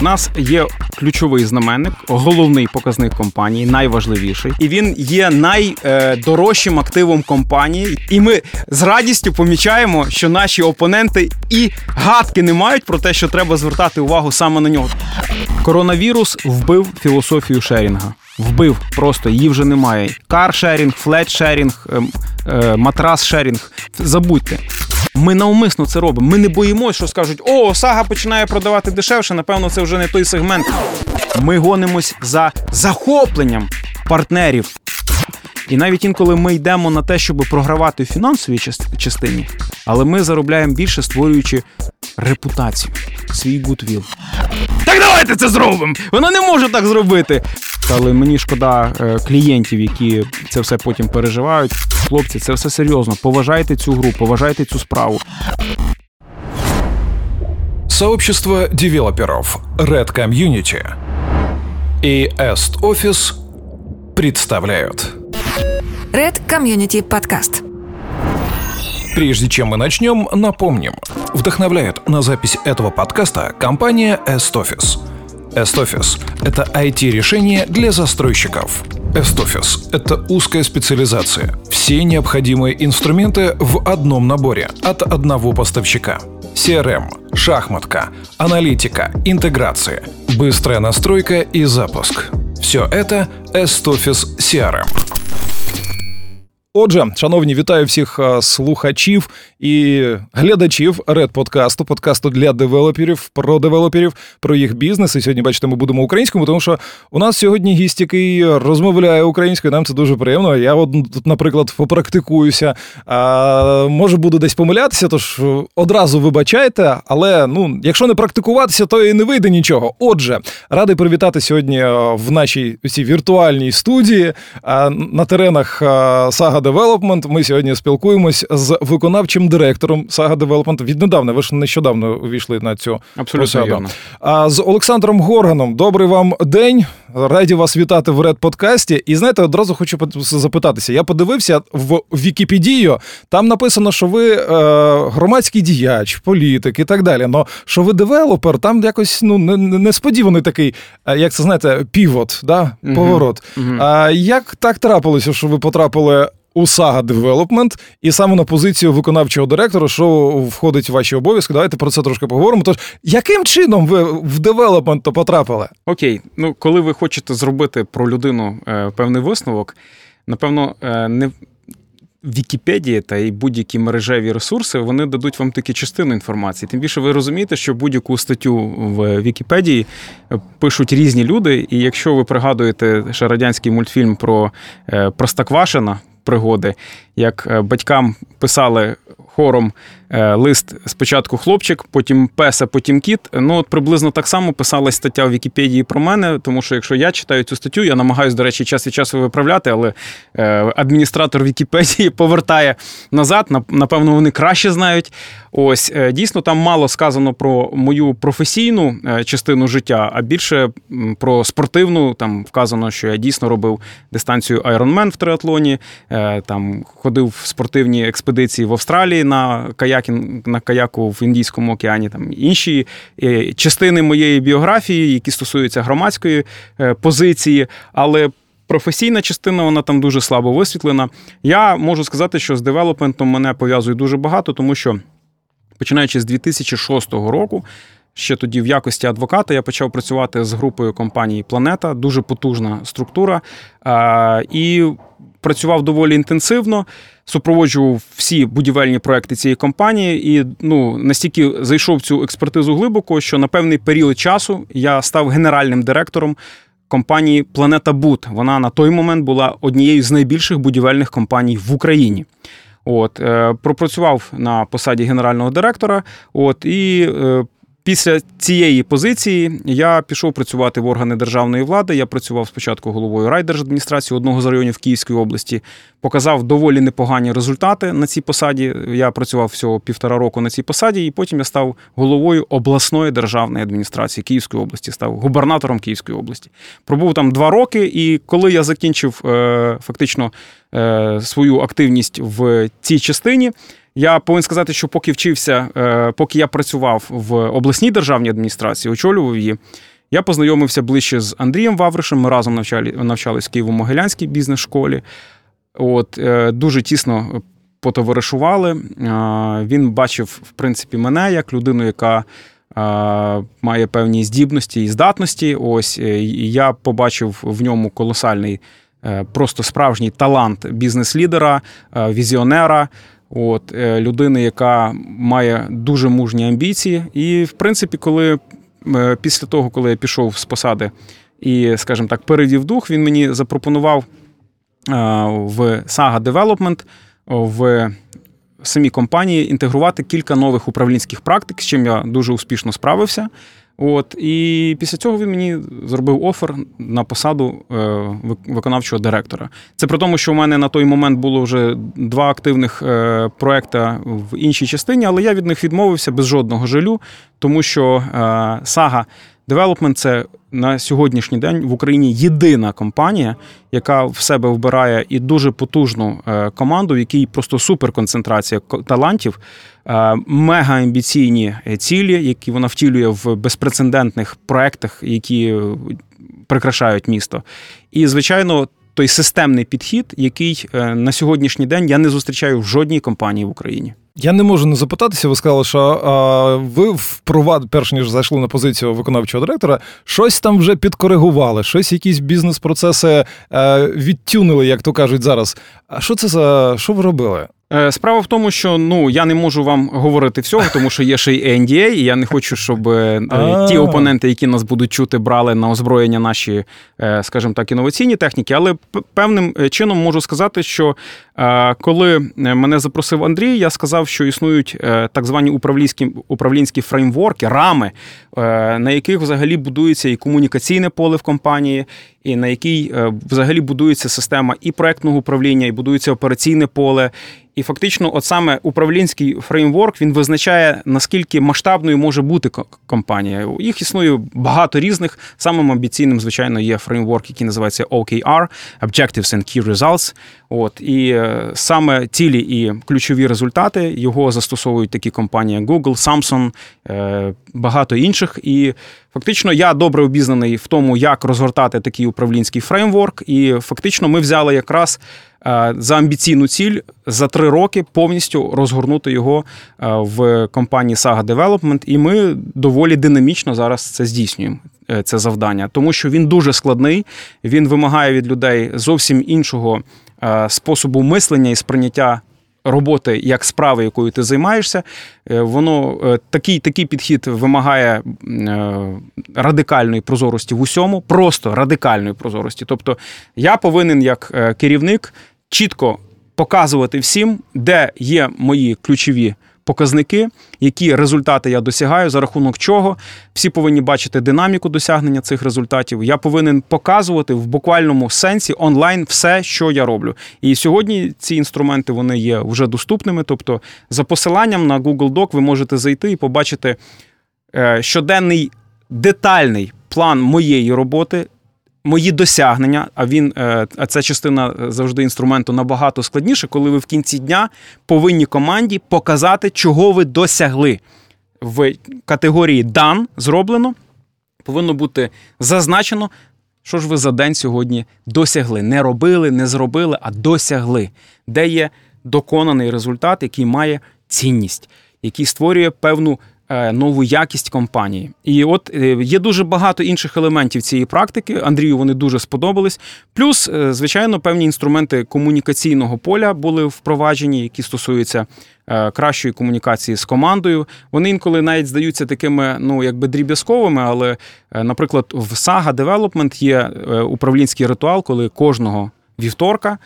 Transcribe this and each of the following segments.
У нас є ключовий знаменник, головний показник компанії, найважливіший, і він є найдорожчим активом компанії. І ми з радістю помічаємо, що наші опоненти і гадки не мають про те, що треба звертати увагу саме на нього. Коронавірус вбив філософію шерінга. Вбив просто її вже немає. Каршерінг, флетшерінг, ем, е, матрас-шерінг. Забудьте. Ми навмисно це робимо. Ми не боїмося, що скажуть: о, сага починає продавати дешевше. Напевно, це вже не той сегмент. Ми гонимось за захопленням партнерів. І навіть інколи ми йдемо на те, щоб програвати в фінансовій частині, але ми заробляємо більше, створюючи репутацію, свій гудвіл. Давайте це зробимо! Вона не може так зробити. Але мені шкода е, клієнтів, які це все потім переживають. Хлопці, це все серйозно. Поважайте цю гру, поважайте цю справу. Сообщество девелоперов Red Community и Est Office представляют. Red Community Podcast. Прежде чем мы начнем, напомним. Вдохновляет на запись этого подкаста компания Est Office. Est Office – это IT-решение для застройщиков. Est Office – это узкая специализация. Все необходимые инструменты в одном наборе от одного поставщика. CRM, шахматка, аналитика, интеграция, быстрая настройка и запуск. Все это Est Office CRM. Отже, шановні, вітаю всіх е, слухачів і глядачів Ред подкасту, подкасту для девелоперів, про девелоперів, про їх бізнес. І сьогодні, бачите, ми будемо українською, тому що у нас сьогодні гість, який розмовляє українською. Нам це дуже приємно. Я от тут, наприклад, попрактикуюся. А, може, буду десь помилятися, тож е, одразу вибачайте. Але ну, якщо не практикуватися, то і не вийде нічого. Отже, радий привітати сьогодні е, в нашій цій віртуальній студії а, на теренах Сага Development. Ми сьогодні спілкуємось з виконавчим директором Сага Development. Віднедавна, ви ж нещодавно увійшли на цю Абсолютно посаду. вірно. А з Олександром Горганом. Добрий вам день. Раді вас вітати в Ред подкасті. І знаєте, одразу хочу запитатися. Я подивився в Вікіпедію. Там написано, що ви е, громадський діяч, політик і так далі. Но що ви девелопер, там якось ну не- не- несподіваний такий, е, як це знаєте, pivot, да? Поворот. Мгм. А як так трапилося, що ви потрапили у Saga Development і саме на позицію виконавчого директора, що входить в ваші обов'язки? Давайте про це трошки поговоримо. Тож, яким чином ви в девелопмент потрапили? Окей, ну коли ви хочете зробити про людину е, певний висновок, напевно, е, не Вікіпедія та і будь-які мережеві ресурси вони дадуть вам тільки частину інформації. Тим більше ви розумієте, що будь-яку статтю в Вікіпедії е, пишуть різні люди. І якщо ви пригадуєте ще радянський мультфільм про е, Простоквашина пригоди, як е, батькам писали хором лист спочатку хлопчик, потім пес, а потім кіт. Ну, от приблизно так само писалась стаття в Вікіпедії про мене, тому що якщо я читаю цю статтю, я намагаюся, до речі, час від часу виправляти, але е, адміністратор Вікіпедії повертає назад. Напевно, вони краще знають. Ось е, дійсно там мало сказано про мою професійну е, частину життя, а більше про спортивну. Там вказано, що я дійсно робив дистанцію Ironman в триатлоні, е, там ходив в спортивні експедиції в Австралії на каякі, на каяку в Індійському океані. Там інші е, частини моєї біографії, які стосуються громадської е, позиції, але. Професійна частина вона там дуже слабо висвітлена. Я можу сказати, що з девелопментом мене пов'язує дуже багато, тому що починаючи з 2006 року, ще тоді в якості адвоката я почав працювати з групою компанії Планета, дуже потужна структура. І працював доволі інтенсивно, супроводжував всі будівельні проекти цієї компанії, і ну настільки зайшов цю експертизу глибоко, що на певний період часу я став генеральним директором. Компанії Планета Бут. Вона на той момент була однією з найбільших будівельних компаній в Україні. От, е, пропрацював на посаді генерального директора. От, і е, після цієї позиції я пішов працювати в органи державної влади. Я працював спочатку головою райдержадміністрації одного з районів Київської області. Показав доволі непогані результати на цій посаді. Я працював всього півтора року на цій посаді, і потім я став головою обласної державної адміністрації Київської області, став губернатором Київської області. Пробув там два роки, і коли я закінчив е, фактично е, свою активність в цій частині. Я повинен сказати, що поки вчився, е, поки я працював в обласній державній адміністрації, очолював її, я познайомився ближче з Андрієм Вавришем. Ми разом навчали, навчались в Києво-Могилянській бізнес-школі. От, е, Дуже тісно потоваришували. Е, Він бачив, в принципі, мене як людину, яка має певні здібності і здатності. Ось я побачив в ньому колосальний, просто справжній талант бізнес-лідера, візіонера. От е, людини, яка має дуже мужні амбіції. І, в принципі, коли е, після того, коли я пішов з посади і, скажімо так, перевів дух, він мені запропонував е, в Saga Development в самій компанії інтегрувати кілька нових управлінських практик, з чим я дуже успішно справився. От і після цього він мені зробив офер на посаду е, виконавчого директора. Це при тому, що в мене на той момент було вже два активних е, проекти в іншій частині, але я від них відмовився без жодного жалю, тому що е, Saga Development – це на сьогоднішній день в Україні єдина компанія, яка в себе вбирає і дуже потужну е, команду, в якій просто суперконцентрація талантів, е, мега амбіційні е, цілі, які вона втілює в безпрецедентних проектах, які е, прикрашають місто. І, звичайно, той системний підхід, який е, на сьогоднішній день я не зустрічаю в жодній компанії в Україні. Я не можу не запитатися. Ви сказали, що а, ви впровад, перш ніж зайшли на позицію виконавчого директора, щось там вже підкоригували, щось, якісь бізнес-процеси е, відтюнили, як то кажуть зараз. А що це за що ви робили? Е, Справа в тому, що ну я не можу вам говорити всього, тому що є ще й NDA, і я не хочу, щоб е, ті опоненти, які нас будуть чути, брали на озброєння наші, е, скажімо так, інноваційні техніки. Але певним е, чином можу сказати, що е, коли е, мене запросив Андрій, я сказав, що існують е, так звані управлінські управлінські фреймворки, рами, е, на яких взагалі будується і комунікаційне поле в компанії, і на якій е, взагалі будується система і проектного управління, і будується операційне поле. І фактично, от саме управлінський фреймворк він визначає, наскільки масштабною може бути компанія. Їх існує багато різних. Самим амбіційним, звичайно, є фреймворк, який називається OKR Objectives and Key Results. От і е, саме цілі і ключові результати його застосовують такі компанії, як Google, Samsung, е, багато інших. І фактично я добре обізнаний в тому, як розгортати такий управлінський фреймворк. І фактично ми взяли якраз е, за амбіційну ціль за три роки повністю розгорнути його е, в компанії Saga Development, і ми доволі динамічно зараз це здійснюємо. е, Це завдання, тому що він дуже складний, він вимагає від людей зовсім іншого способу мислення і сприйняття роботи як справи, якою ти займаєшся. Е, Воно е, такий, такий підхід вимагає е, радикальної прозорості в усьому, просто радикальної прозорості. Тобто я повинен як керівник чітко показувати всім, де є мої ключові показники, які результати я досягаю, за рахунок чого. Всі повинні бачити динаміку досягнення цих результатів. Я повинен показувати в буквальному сенсі онлайн все, що я роблю. І сьогодні ці інструменти вони є вже доступними. Тобто, за посиланням на Google Doc ви можете зайти і побачити е, щоденний детальний план моєї роботи. Мої досягнення, а він, е, а ця частина завжди інструменту набагато складніше, коли ви в кінці дня повинні команді показати, чого ви досягли. В категорії Done зроблено повинно бути зазначено, що ж ви за день сьогодні досягли. Не робили, не зробили, а досягли, де є доконаний результат, який має цінність, який створює певну е, нову якість компанії. І от е, є дуже багато інших елементів цієї практики. Андрію вони дуже сподобались. Плюс, е, звичайно, певні інструменти комунікаційного поля були впроваджені, які стосуються е, кращої комунікації з командою. Вони інколи навіть здаються такими, ну якби дріб'язковими, але, е, наприклад, в Saga Development є е, управлінський ритуал, коли кожного вівторка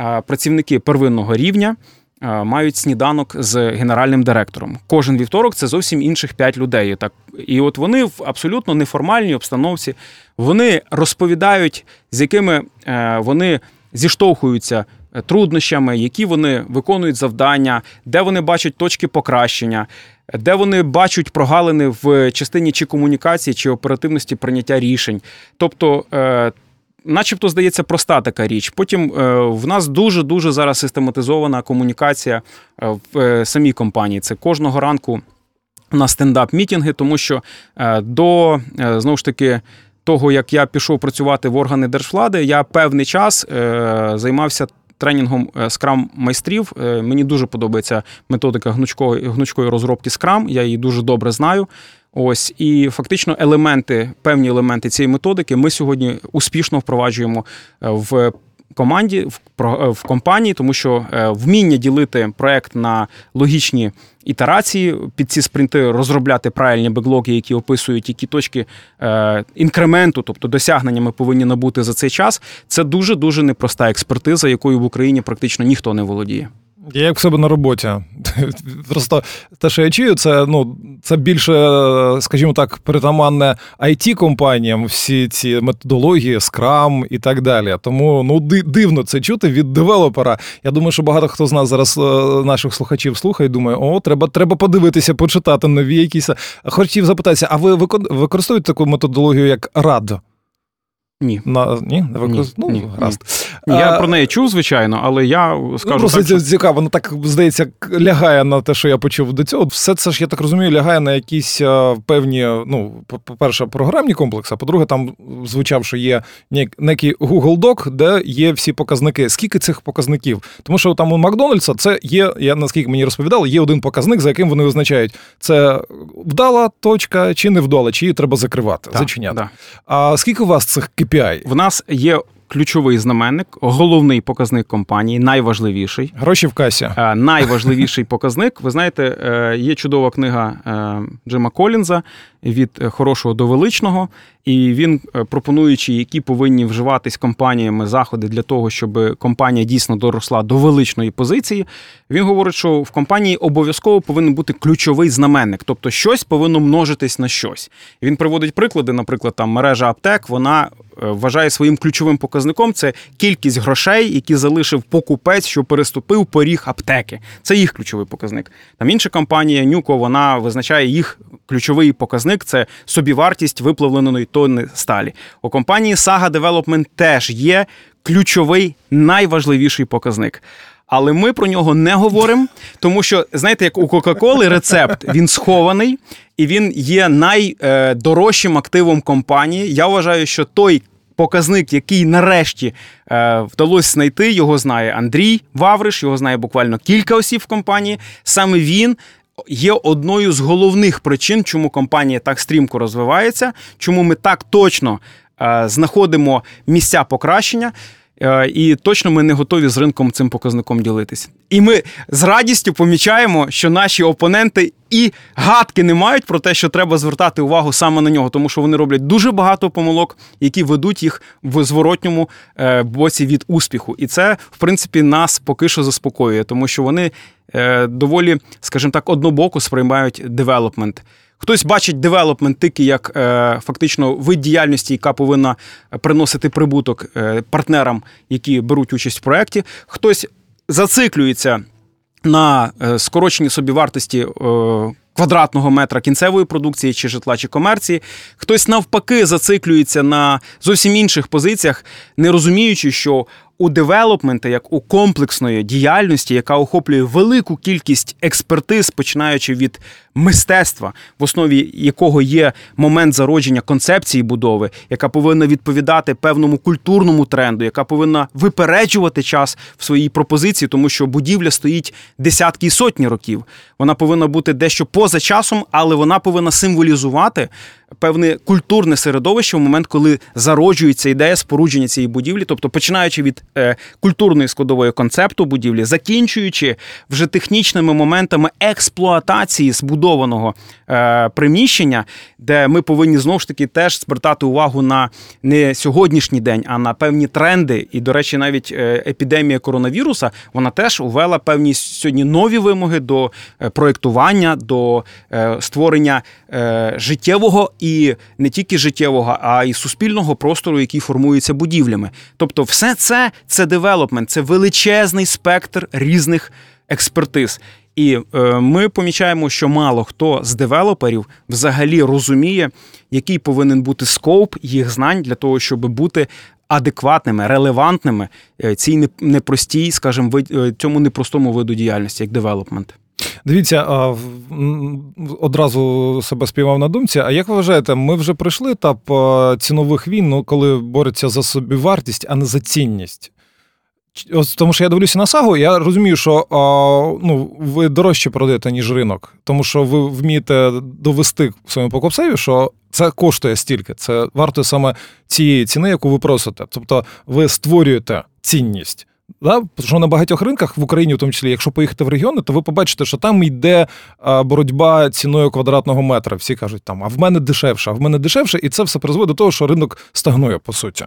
е, працівники первинного рівня е, мають сніданок з генеральним директором. Кожен вівторок це зовсім інших п'ять людей. Так і от вони в абсолютно неформальній обстановці вони розповідають, з якими е, вони зіштовхуються е, труднощами, які вони виконують завдання, де вони бачать точки покращення, де вони бачать прогалини в частині чи комунікації, чи оперативності прийняття рішень. Тобто. Е, начебто, здається, проста така річ. Потім в нас дуже дуже зараз систематизована комунікація в самій компанії. Це кожного ранку на стендап-мітінги, тому що до знову ж таки. Того, як я пішов працювати в органи держвлади, я певний час е, займався тренінгом скрам майстрів. Е, мені дуже подобається методика гнучкої гнучкої розробки скрам. Я її дуже добре знаю. Ось і фактично елементи, певні елементи цієї методики ми сьогодні успішно впроваджуємо е, в команді в е, в компанії, тому що вміння ділити проект на логічні ітерації, під ці спринти розробляти правильні беклоги, які описують які точки е, інкременту, тобто досягнення ми повинні набути за цей час. Це дуже дуже непроста експертиза, якою в Україні практично ніхто не володіє. Я як в себе на роботі. Просто те, що я чую, це ну, це більше, скажімо так, притаманне it компаніям всі ці методології, скрам і так далі. Тому ну, дивно це чути від девелопера. Я думаю, що багато хто з нас зараз е, наших слухачів слухає і думає, о, треба треба подивитися, почитати нові якісь. Хотів запитатися, а ви використовуєте таку методологію, як RAD? Ні. На, Ні? Не використ... ні, ну, ні, гаразд. Ні. Я а, про неї чув, звичайно, але я скажу. Ну, просто так, що... цікаво, воно так здається, лягає на те, що я почув до цього. Все це ж, я так розумію, лягає на якісь певні, ну, по-перше, програмні комплекси, а по-друге, там звучав, що є некий Google Doc, де є всі показники. Скільки цих показників? Тому що там у Макдональдса це є, я наскільки мені розповідали, є один показник, за яким вони визначають, це вдала точка чи не вдала, чи її треба закривати, так, зачиняти. Да. А скільки у вас цих KPI? В нас є ключовий знаменник, головний показник компанії, найважливіший. Гроші в касі. Е, найважливіший показник. Ви знаєте, е, є чудова книга е, Джима Колінза від хорошого до величного, і він, пропонуючи, які повинні вживатись компаніями заходи для того, щоб компанія дійсно доросла до величної позиції. Він говорить, що в компанії обов'язково повинен бути ключовий знаменник, тобто щось повинно множитись на щось. Він приводить приклади, наприклад, там мережа аптек, вона вважає своїм ключовим показником це кількість грошей, які залишив покупець, що переступив поріг аптеки. Це їх ключовий показник. Там інша компанія Нюко вона визначає їх ключовий показник це собівартість виплавленої тонни сталі. У компанії Saga Development теж є ключовий найважливіший показник. Але ми про нього не говоримо, тому що знаєте, як у Кока-Коли рецепт він схований і він є найдорожчим активом компанії. Я вважаю, що той показник, який нарешті е, вдалося знайти, його знає Андрій Вавриш, його знає буквально кілька осіб в компанії. Саме він. Є одною з головних причин, чому компанія так стрімко розвивається, чому ми так точно е, знаходимо місця покращення. Е, і точно ми не готові з ринком цим показником ділитися. І ми з радістю помічаємо, що наші опоненти і гадки не мають про те, що треба звертати увагу саме на нього, тому що вони роблять дуже багато помилок, які ведуть їх в зворотньому е, боці від успіху. І це, в принципі, нас поки що заспокоює, тому що вони е, доволі, скажімо так, однобоко сприймають девелопмент. Хтось бачить девелопмент тільки як е, фактично вид діяльності, яка повинна приносити прибуток е, партнерам, які беруть участь в проєкті. Хтось зациклюється на е, скороченні собівартості. Е, Квадратного метра кінцевої продукції чи житла чи комерції, хтось навпаки зациклюється на зовсім інших позиціях, не розуміючи, що у девелопмента, як у комплексної діяльності, яка охоплює велику кількість експертиз, починаючи від мистецтва, в основі якого є момент зародження концепції будови, яка повинна відповідати певному культурному тренду, яка повинна випереджувати час в своїй пропозиції, тому що будівля стоїть десятки і сотні років. Вона повинна бути дещо поза часом, але вона повинна символізувати певне культурне середовище в момент, коли зароджується ідея спорудження цієї будівлі, тобто починаючи від е, культурної складової концепту будівлі, закінчуючи вже технічними моментами експлуатації збудованого е, приміщення, де ми повинні знову ж таки теж звертати увагу на не сьогоднішній день, а на певні тренди. І, до речі, навіть е, епідемія коронавіруса вона теж увела певні сьогодні нові вимоги до проєктування, до створення життєвого і не тільки життєвого, а й суспільного простору, який формується будівлями. Тобто, все це це девелопмент, це величезний спектр різних експертиз. І е, ми помічаємо, що мало хто з девелоперів взагалі розуміє, який повинен бути scope їх знань для того, щоб бути адекватними, релевантними е, цій непростій, скажімо, е, цьому непростому виду діяльності, як девелопмент. Дивіться, а, одразу себе спіймав на думці. А як ви вважаєте, ми вже пройшли етап цінових війн, ну, коли борються за собівартість, а не за цінність? Ось, тому що я дивлюся на сагу, я розумію, що а, ну, ви дорожче продаєте, ніж ринок, тому що ви вмієте довести своєму покупцеві, що це коштує стільки, це варто саме цієї ціни, яку ви просите. Тобто ви створюєте цінність. Да? Що на багатьох ринках в Україні, в тому числі, якщо поїхати в регіони, то ви побачите, що там йде боротьба ціною квадратного метра. Всі кажуть, там, а в мене дешевше, а в мене дешевше, і це все призводить до того, що ринок стагнує, по суті.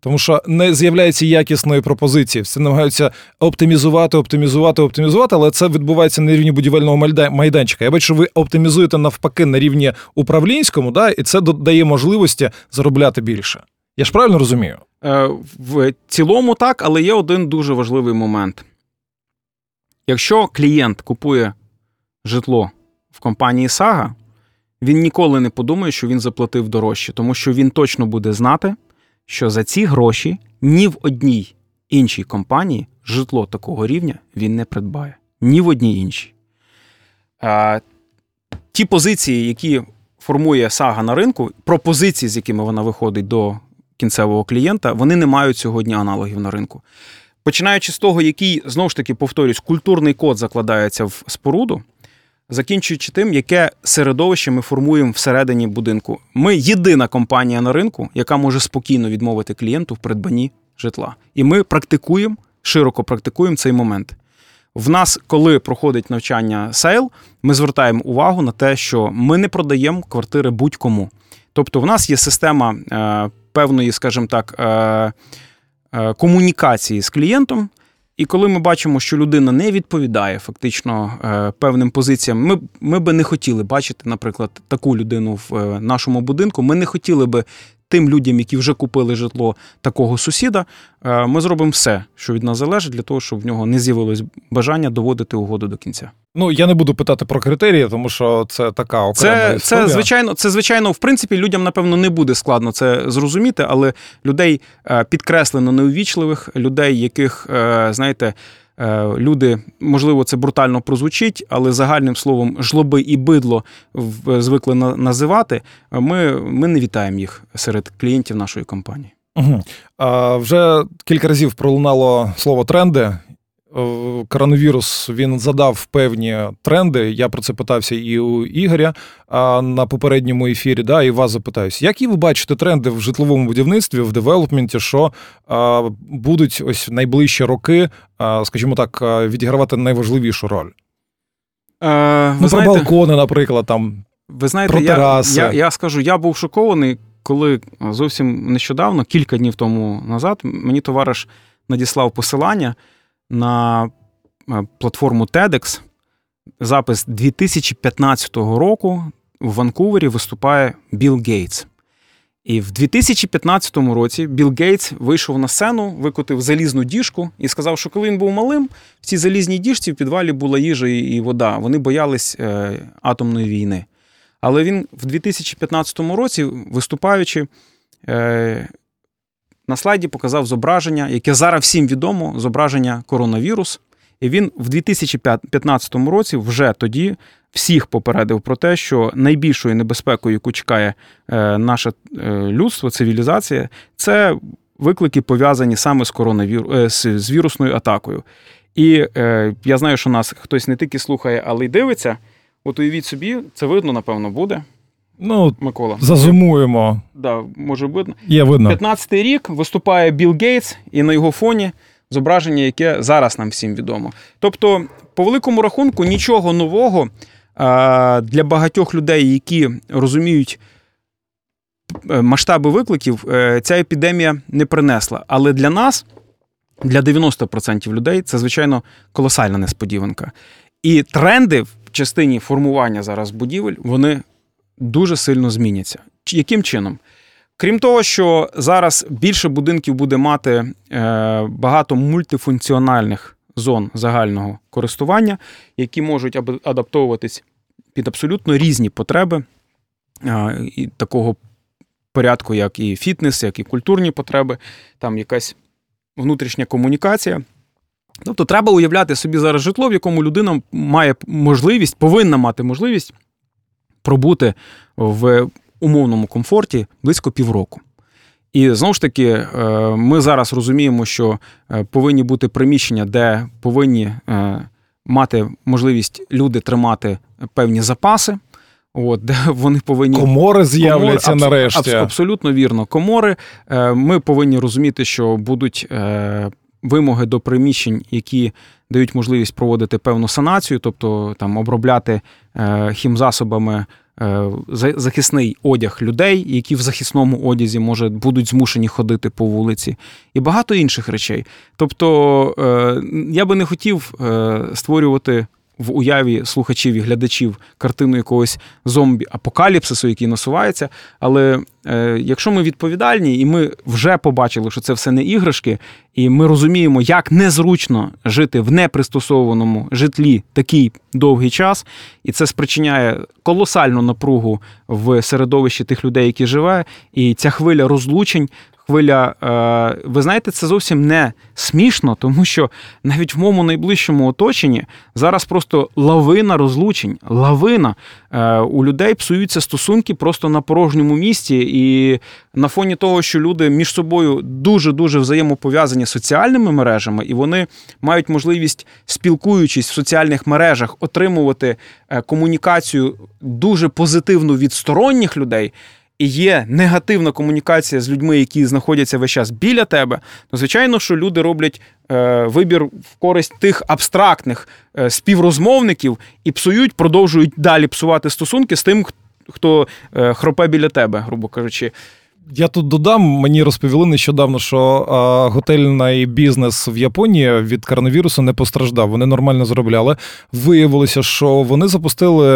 Тому що не з'являється якісної пропозиції. Всі намагаються оптимізувати, оптимізувати, оптимізувати, але це відбувається на рівні будівельного майданчика. Я бачу, що ви оптимізуєте навпаки на рівні управлінському, да, і це додає можливості заробляти більше. Я ж правильно розумію? Е, В цілому так, але є один дуже важливий момент. Якщо клієнт купує житло в компанії Сага, він ніколи не подумає, що він заплатив дорожче, тому що він точно буде знати, що за ці гроші ні в одній іншій компанії житло такого рівня він не придбає. Ні в одній іншій. Е, Ті позиції, які формує Сага на ринку, пропозиції, з якими вона виходить до кінцевого клієнта, вони не мають сьогодні аналогів на ринку. Починаючи з того, який, знову ж таки, повторюсь, культурний код закладається в споруду, закінчуючи тим, яке середовище ми формуємо всередині будинку. Ми єдина компанія на ринку, яка може спокійно відмовити клієнту в придбанні житла. І ми практикуємо, широко практикуємо цей момент. В нас, коли проходить навчання sales, ми звертаємо увагу на те, що ми не продаємо квартири будь-кому. Тобто, в нас є система е, певної, скажімо так, е, е, комунікації з клієнтом. І коли ми бачимо, що людина не відповідає фактично е, певним позиціям, ми, ми би не хотіли бачити, наприклад, таку людину в нашому будинку. Ми не хотіли би тим людям, які вже купили житло такого сусіда, е, ми зробимо все, що від нас залежить, для того, щоб в нього не з'явилось бажання доводити угоду до кінця. Ну, я не буду питати про критерії, тому що це така окрема Це, історія. це звичайно, це звичайно, в принципі, людям напевно не буде складно це зрозуміти, але людей е, підкреслено неувічливих, людей, яких, е, знаєте, люди, можливо, це брутально прозвучить, але загальним словом, жлоби і бидло в- звикли на- називати. Ми, ми не вітаємо їх серед клієнтів нашої компанії. Угу. А, вже кілька разів пролунало слово тренди. Е, Коронавірус він задав певні тренди. Я про це питався і у Ігоря на попередньому ефірі. Да, і вас запитаюсь, які ви бачите тренди в житловому будівництві, в девелопменті, що а, будуть ось найближчі роки, а, скажімо так, відігравати найважливішу роль? Е, ну, знаєте, про балкони, наприклад, там. Ви знаєте, Про я, тераси. я, я скажу, я був шокований, коли зовсім нещодавно, кілька днів тому назад, мені товариш надіслав посилання на е, платформу TEDx. Запис 2015 року в Ванкувері виступає Білл Гейтс. І в 2015 році Білл Гейтс вийшов на сцену, викотив залізну діжку і сказав, що коли він був малим, в цій залізній діжці в підвалі була їжа і вода. Вони боялись е, атомної війни. Але він в 2015 році, виступаючи, е, на слайді показав зображення, яке зараз всім відомо, зображення коронавірус. І він в 2015 році вже тоді всіх попередив про те, що найбільшою небезпекою, яку чекає е, наше е, людство, цивілізація, це виклики пов'язані саме з коронавіру, е, з, вірусною атакою. І я знаю, що нас хтось не тільки слухає, але й дивиться. От уявіть собі, це видно, напевно, буде. Ну, Микола. зазумуємо. Да, може видно. Є видно. 15-й рік виступає Білл Гейтс, і на його фоні зображення, яке зараз нам всім відомо. Тобто, по великому рахунку, нічого нового а, для багатьох людей, які розуміють е, масштаби викликів, е, ця епідемія не принесла. Але для нас, для 90% людей, це звичайно колосальна несподіванка. І тренди в частині формування зараз будівель, вони дуже сильно зміняться. Яким чином? Крім того, що зараз більше будинків буде мати е, багато мультифункціональних зон загального користування, які можуть адаптовуватись під абсолютно різні потреби е, і такого порядку, як і фітнес, як і культурні потреби, там якась внутрішня комунікація. Тобто треба уявляти собі зараз житло, в якому людина має можливість, повинна мати можливість пробути в умовному комфорті близько півроку. І знову ж таки, е, ми зараз розуміємо, що е, повинні бути приміщення, де повинні е, мати можливість люди тримати певні запаси. От, де вони повинні комори з'являться комори, нарешті. Аб, абсолютно вірно. Комори. Ми повинні розуміти, що будуть вимоги до приміщень, які дають можливість проводити певну санацію, тобто там обробляти хімзасобами Е, захисний одяг людей, які в захисному одязі може будуть змушені ходити по вулиці, і багато інших речей. Тобто е, я би не хотів е, створювати в уяві слухачів і глядачів картину якогось зомбі-апокаліпсису, який насувається. Але е, якщо ми відповідальні, і ми вже побачили, що це все не іграшки, і ми розуміємо, як незручно жити в непристосованому житлі такий довгий час, і це спричиняє колосальну напругу в середовищі тих людей, які живе, і ця хвиля розлучень хвиля. Е, ви знаєте, це зовсім не смішно, тому що навіть в моєму найближчому оточенні зараз просто лавина розлучень, лавина е, у людей псуються стосунки просто на порожньому місці, і на фоні того, що люди між собою дуже дуже взаємопов'язані соціальними мережами, і вони мають можливість, спілкуючись в соціальних мережах, отримувати е, комунікацію дуже позитивну від сторонніх людей і є негативна комунікація з людьми, які знаходяться весь час біля тебе, то звичайно, що люди роблять е, вибір в користь тих абстрактних е, співрозмовників і псують, продовжують далі псувати стосунки з тим, хто е, хропе біля тебе, грубо кажучи. Я тут додам, мені розповіли нещодавно, що а, готельний бізнес в Японії від коронавірусу не постраждав. Вони нормально заробляли. Виявилося, що вони запустили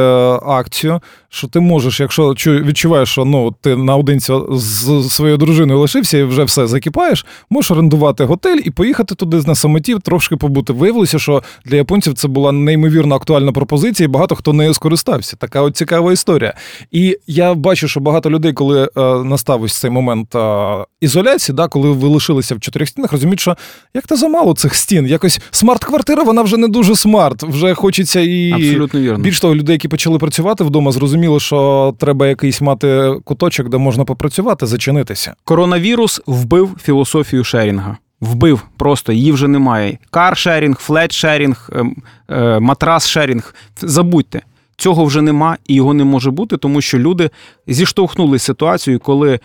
акцію, що ти можеш, якщо відчуваєш, що ну ти наодинці з своєю дружиною лишився і вже все закипаєш, можеш орендувати готель і поїхати туди на самоті, трошки побути. Виявилося, що для японців це була неймовірно актуальна пропозиція, і багато хто нею скористався. Така от цікава історія. І я бачу, що багато людей, коли е, настав цей момент а, ізоляції, да, коли ви лишилися в чотирьох стінах, розуміють, що як то замало цих стін. Якось смарт-квартира, вона вже не дуже смарт. Вже хочеться і Абсолютно вірно. більш того, людей, які почали працювати вдома, зрозуміло, що треба якийсь мати куточок, де можна попрацювати, зачинитися. Коронавірус вбив філософію шерінга. Вбив просто її вже немає. Каршерінг, flat-sharing, ем, е, матрас-шерінг. Забудьте. Цього вже нема і його не може бути, тому що люди зіштовхнули ситуацію, коли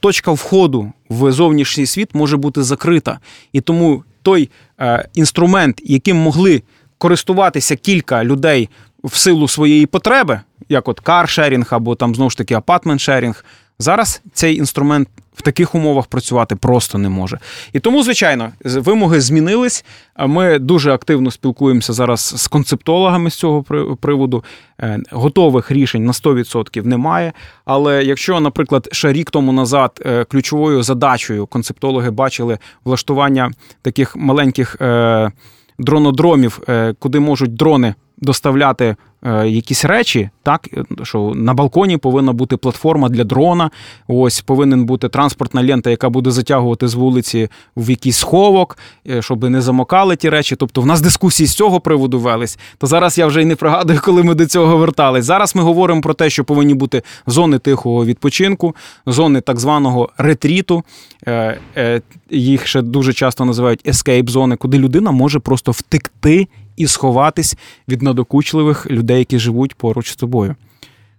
точка входу в зовнішній світ може бути закрита. І тому той е, інструмент, яким могли користуватися кілька людей в силу своєї потреби, як от каршерінг або там знову ж таки apartment-sharing, зараз цей інструмент в таких умовах працювати просто не може. І тому, звичайно, вимоги змінились. Ми дуже активно спілкуємося зараз з концептологами з цього приводу. Е, готових рішень на 100% немає. Але якщо, наприклад, ще рік тому назад е, ключовою задачею концептологи бачили влаштування таких маленьких е, дронодромів, куди можуть дрони доставляти якісь речі, так що на балконі повинна бути платформа для дрона. Ось повинен бути транспортна лента, яка буде затягувати з вулиці в якийсь сховок, е, щоб не замокали ті речі. Тобто, в нас дискусії з цього приводу велись. То зараз я вже й не пригадую, коли ми до цього вертались. Зараз ми говоримо про те, що повинні бути зони тихого відпочинку, зони так званого ретріту. Е, їх ще дуже часто називають ескейп зони, куди людина може просто втекти і сховатись від надокучливих людей, які живуть поруч з тобою.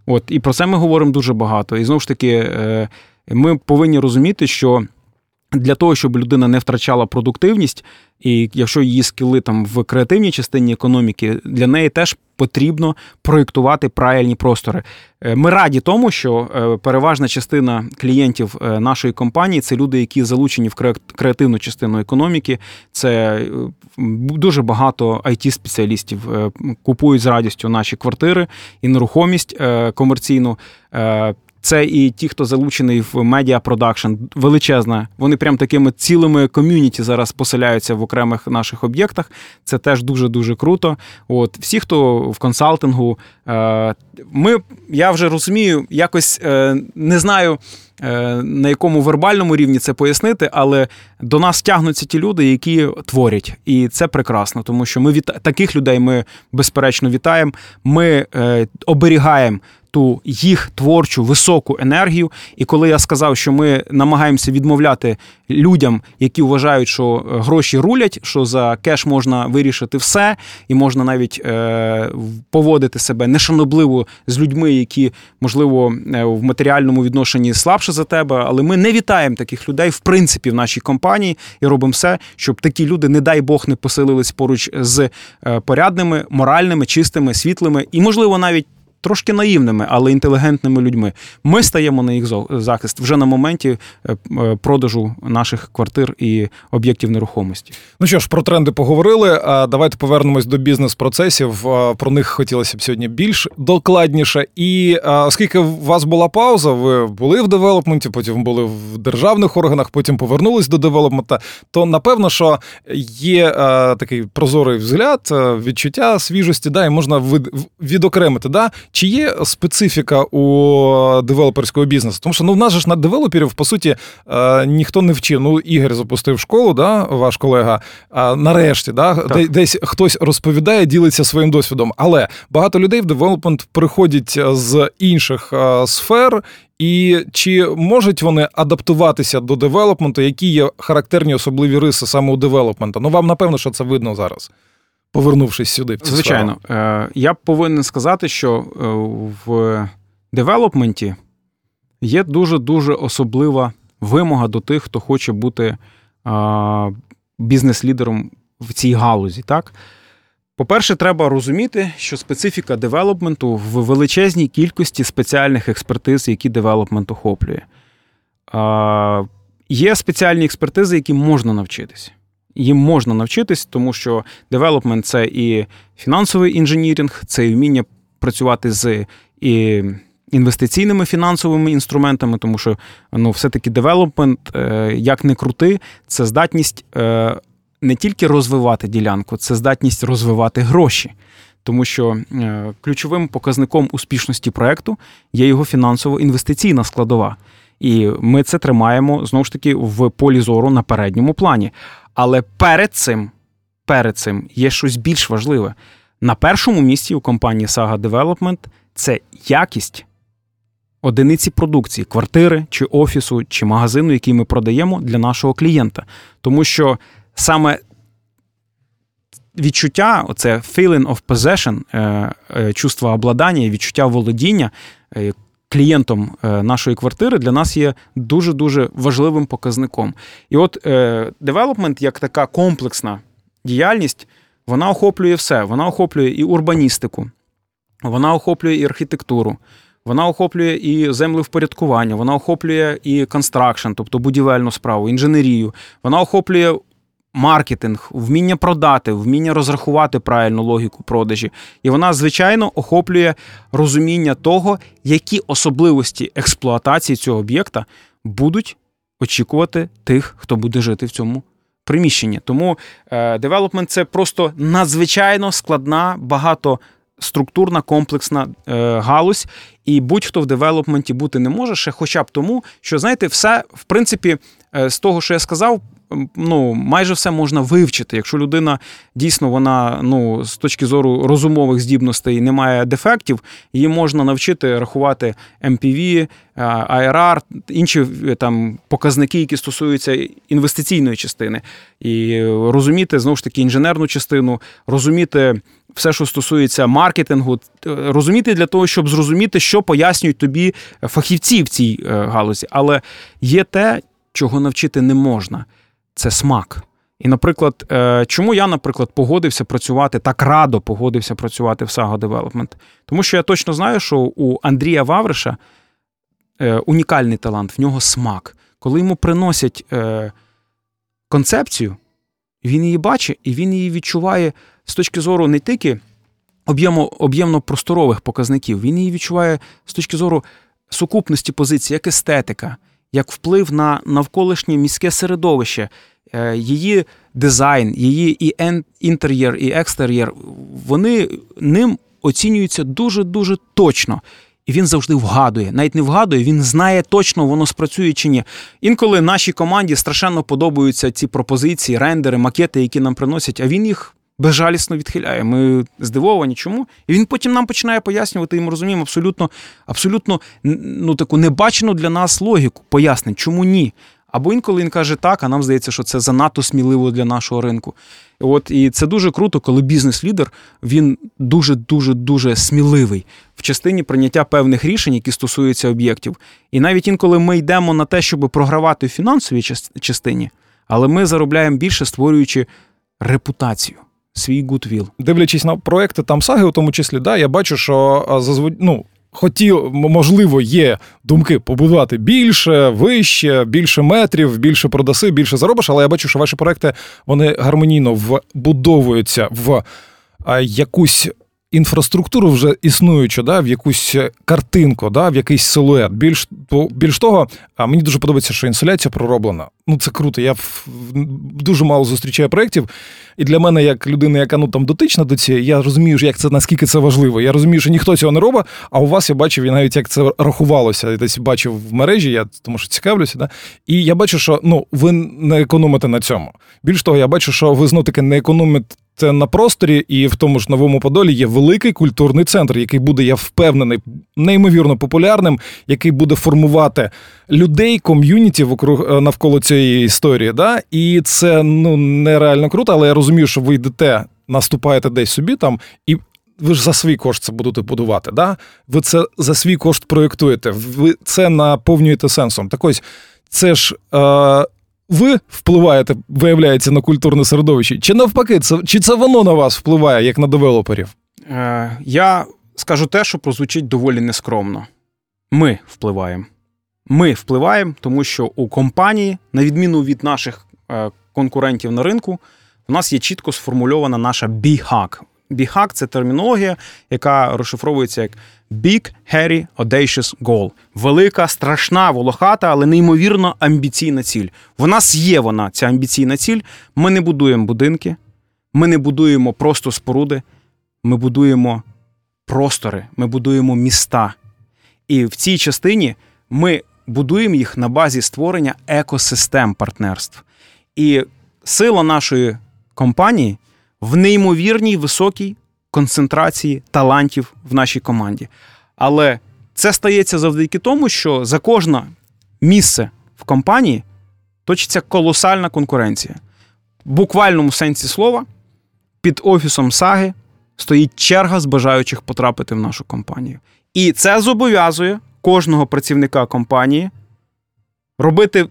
От і про це ми говоримо дуже багато. І знову ж таки, е, ми повинні розуміти, що для того, щоб людина не втрачала продуктивність, і якщо її скіли там в креативній частині економіки, для неї теж потрібно проєктувати правильні простори. Е, ми раді тому, що е, переважна частина клієнтів е, нашої компанії це люди, які залучені в креативну частину економіки. Це дуже багато it спеціалістів купують з радістю наші квартири і нерухомість комерційну. Це і ті, хто залучений в медіа продакшн, величезна. Вони прям такими цілими ком'юніті зараз поселяються в окремих наших об'єктах. Це теж дуже дуже круто. От всі, хто в консалтингу, е, ми я вже розумію, якось е, не знаю. Е, на якому вербальному рівні це пояснити, але до нас тягнуться ті люди, які творять, і це прекрасно, тому що ми від таких людей ми безперечно вітаємо. Ми е, оберігаємо ту їх творчу високу енергію. І коли я сказав, що ми намагаємося відмовляти людям, які вважають, що е, гроші рулять, що за кеш можна вирішити все, і можна навіть е, поводити себе нешанобливо з людьми, які можливо е, в матеріальному відношенні слабше за тебе, але ми не вітаємо таких людей в принципі в нашій компанії і робимо все, щоб такі люди, не дай Бог, не поселились поруч з е, порядними, моральними, чистими, світлими і, можливо, навіть трошки наївними, але інтелігентними людьми. Ми стаємо на їх захист вже на моменті е, е, продажу наших квартир і об'єктів нерухомості. Ну що ж, про тренди поговорили. А давайте повернемось до бізнес-процесів. Про них хотілося б сьогодні більш докладніше. І оскільки у вас була пауза, ви були в девелопменті, потім були в державних органах, потім повернулись до девелопмента, то напевно, що є такий прозорий взгляд, відчуття свіжості, да, і можна відокремити. Да? Чи є специфіка у девелоперського бізнесу? Тому що ну в нас же ж на девелоперів, по суті, е, ніхто не вчив. Ну, Ігор запустив школу, да, ваш колега. А нарешті, да, так. десь хтось розповідає, ділиться своїм досвідом. Але багато людей в девелопмент приходять з інших е, сфер. І чи можуть вони адаптуватися до девелопменту, які є характерні особливі риси саме у девелопменту? Ну вам напевно, що це видно зараз повернувшись сюди. в цю Звичайно, сферу. Е, я повинен сказати, що е, в девелопменті є дуже-дуже особлива вимога до тих, хто хоче бути бізнес-лідером в цій галузі. так? По-перше, треба розуміти, що специфіка девелопменту в величезній кількості спеціальних експертиз, які девелопмент охоплює. Є спеціальні експертизи, які можна навчитися їм можна навчитись, тому що девелопмент це і фінансовий інженіринг, це і вміння працювати з і інвестиційними фінансовими інструментами, тому що ну, все-таки девелопмент, е, як не крути, це здатність е, не тільки розвивати ділянку, це здатність розвивати гроші. Тому що е, ключовим показником успішності проекту є його фінансово-інвестиційна складова. І ми це тримаємо знову ж таки в полі зору на передньому плані. Але перед цим перед цим є щось більш важливе. На першому місці у компанії Saga Development це якість одиниці продукції, квартири чи офісу, чи магазину, який ми продаємо для нашого клієнта. Тому що саме відчуття, оце feeling of possession, е, е, чувство обладання, відчуття володіння, е, клієнтом е, нашої квартири для нас є дуже-дуже важливим показником. І от девелопмент, як така комплексна діяльність, вона охоплює все. Вона охоплює і урбаністику, вона охоплює і архітектуру. Вона охоплює і землевпорядкування, вона охоплює і construction, тобто будівельну справу, інженерію. Вона охоплює маркетинг, вміння продати, вміння розрахувати правильну логіку продажі. І вона, звичайно, охоплює розуміння того, які особливості експлуатації цього об'єкта будуть очікувати тих, хто буде жити в цьому приміщенні. Тому девелопмент це просто надзвичайно складна, багато. Структурна комплексна е, галузь, і будь-хто в девелопменті бути не може ще, хоча б тому, що знаєте, все в принципі е, з того, що я сказав, ну, майже все можна вивчити. Якщо людина дійсно вона ну, з точки зору розумових здібностей не має дефектів, її можна навчити рахувати MPV, IRR, інші е, там показники, які стосуються інвестиційної частини, і розуміти знову ж таки інженерну частину, розуміти. Все, що стосується маркетингу, розуміти для того, щоб зрозуміти, що пояснюють тобі фахівці в цій е, галузі. Але є те, чого навчити не можна це смак. І, наприклад, е, чому я, наприклад, погодився працювати так радо погодився працювати в Saga Development? Тому що я точно знаю, що у Андрія Вавриша е, унікальний талант, в нього смак. Коли йому приносять е, концепцію, він її бачить і він її відчуває з точки зору не тільки об'ємно-просторових показників, він її відчуває з точки зору сукупності позицій, як естетика, як вплив на навколишнє міське середовище, е, її дизайн, її і інтер'єр, і екстер'єр, вони ним оцінюються дуже-дуже точно. І він завжди вгадує. Навіть не вгадує, він знає точно, воно спрацює чи ні. Інколи нашій команді страшенно подобаються ці пропозиції, рендери, макети, які нам приносять, а він їх безжалісно відхиляє. Ми здивовані, чому? І він потім нам починає пояснювати, і ми розуміємо абсолютно абсолютно ну, таку небачену для нас логіку, пояснень, чому ні. Або інколи він каже так, а нам здається, що це занадто сміливо для нашого ринку. От І це дуже круто, коли бізнес-лідер він дуже дуже дуже сміливий в частині прийняття певних рішень, які стосуються об'єктів. І навіть інколи ми йдемо на те, щоб програвати в фінансовій частині, але ми заробляємо більше, створюючи репутацію. Свій гудвіл. Дивлячись на проекти там саги, у тому числі, да, я бачу, що зазву... ну, хотів, можливо, є думки побудувати більше, вище, більше метрів, більше продаси, більше заробиш, але я бачу, що ваші проекти вони гармонійно вбудовуються в якусь інфраструктуру вже існуючу, да, в якусь картинку, да, в якийсь силует. Більш більш того, а мені дуже подобається, що інсуляція пророблена. Ну це круто. Я дуже мало зустрічаю проєктів. І для мене, як людина, яка ну там дотична до цієї, я розумію, як це наскільки це важливо. Я розумію, що ніхто цього не робить. А у вас я бачив і навіть як це рахувалося. Я десь бачив в мережі, я тому що цікавлюся. Да? І я бачу, що ну ви не економите на цьому. Більш того, я бачу, що ви знов таки не економите це на просторі, і в тому ж новому Подолі є великий культурний центр, який буде, я впевнений, неймовірно популярним, який буде формувати людей, ком'юніті е, навколо цієї історії. Да? І це ну нереально круто, але я розумію, що ви йдете, наступаєте десь собі там і. Ви ж за свій кошт це будете будувати, да? ви це за свій кошт проєктуєте, ви це наповнюєте сенсом. Так ось це ж е, ви впливаєте, виявляється, на культурне середовище, чи навпаки, це чи це воно на вас впливає, як на девелоперів? Е, Я скажу те, що прозвучить доволі нескромно. Ми впливаємо. Ми впливаємо, тому що у компанії, на відміну від наших е, конкурентів на ринку, у нас є чітко сформульована наша BHAG. BHAG – це термінологія, яка розшифровується як Big, Hairy, Audacious Goal. Велика, страшна, волохата, але неймовірно амбіційна ціль. В нас є вона, ця амбіційна ціль. Ми не будуємо будинки, ми не будуємо просто споруди, ми будуємо простори, ми будуємо міста. І в цій частині ми будуємо їх на базі створення екосистем партнерств. І сила нашої компанії в неймовірній високій концентрації талантів в нашій команді. Але це стається завдяки тому, що за кожне місце в компанії точиться колосальна конкуренція. В буквальному сенсі слова, під офісом Саги стоїть черга з бажаючих потрапити в нашу компанію. І це зобов'язує кожного працівника компанії робити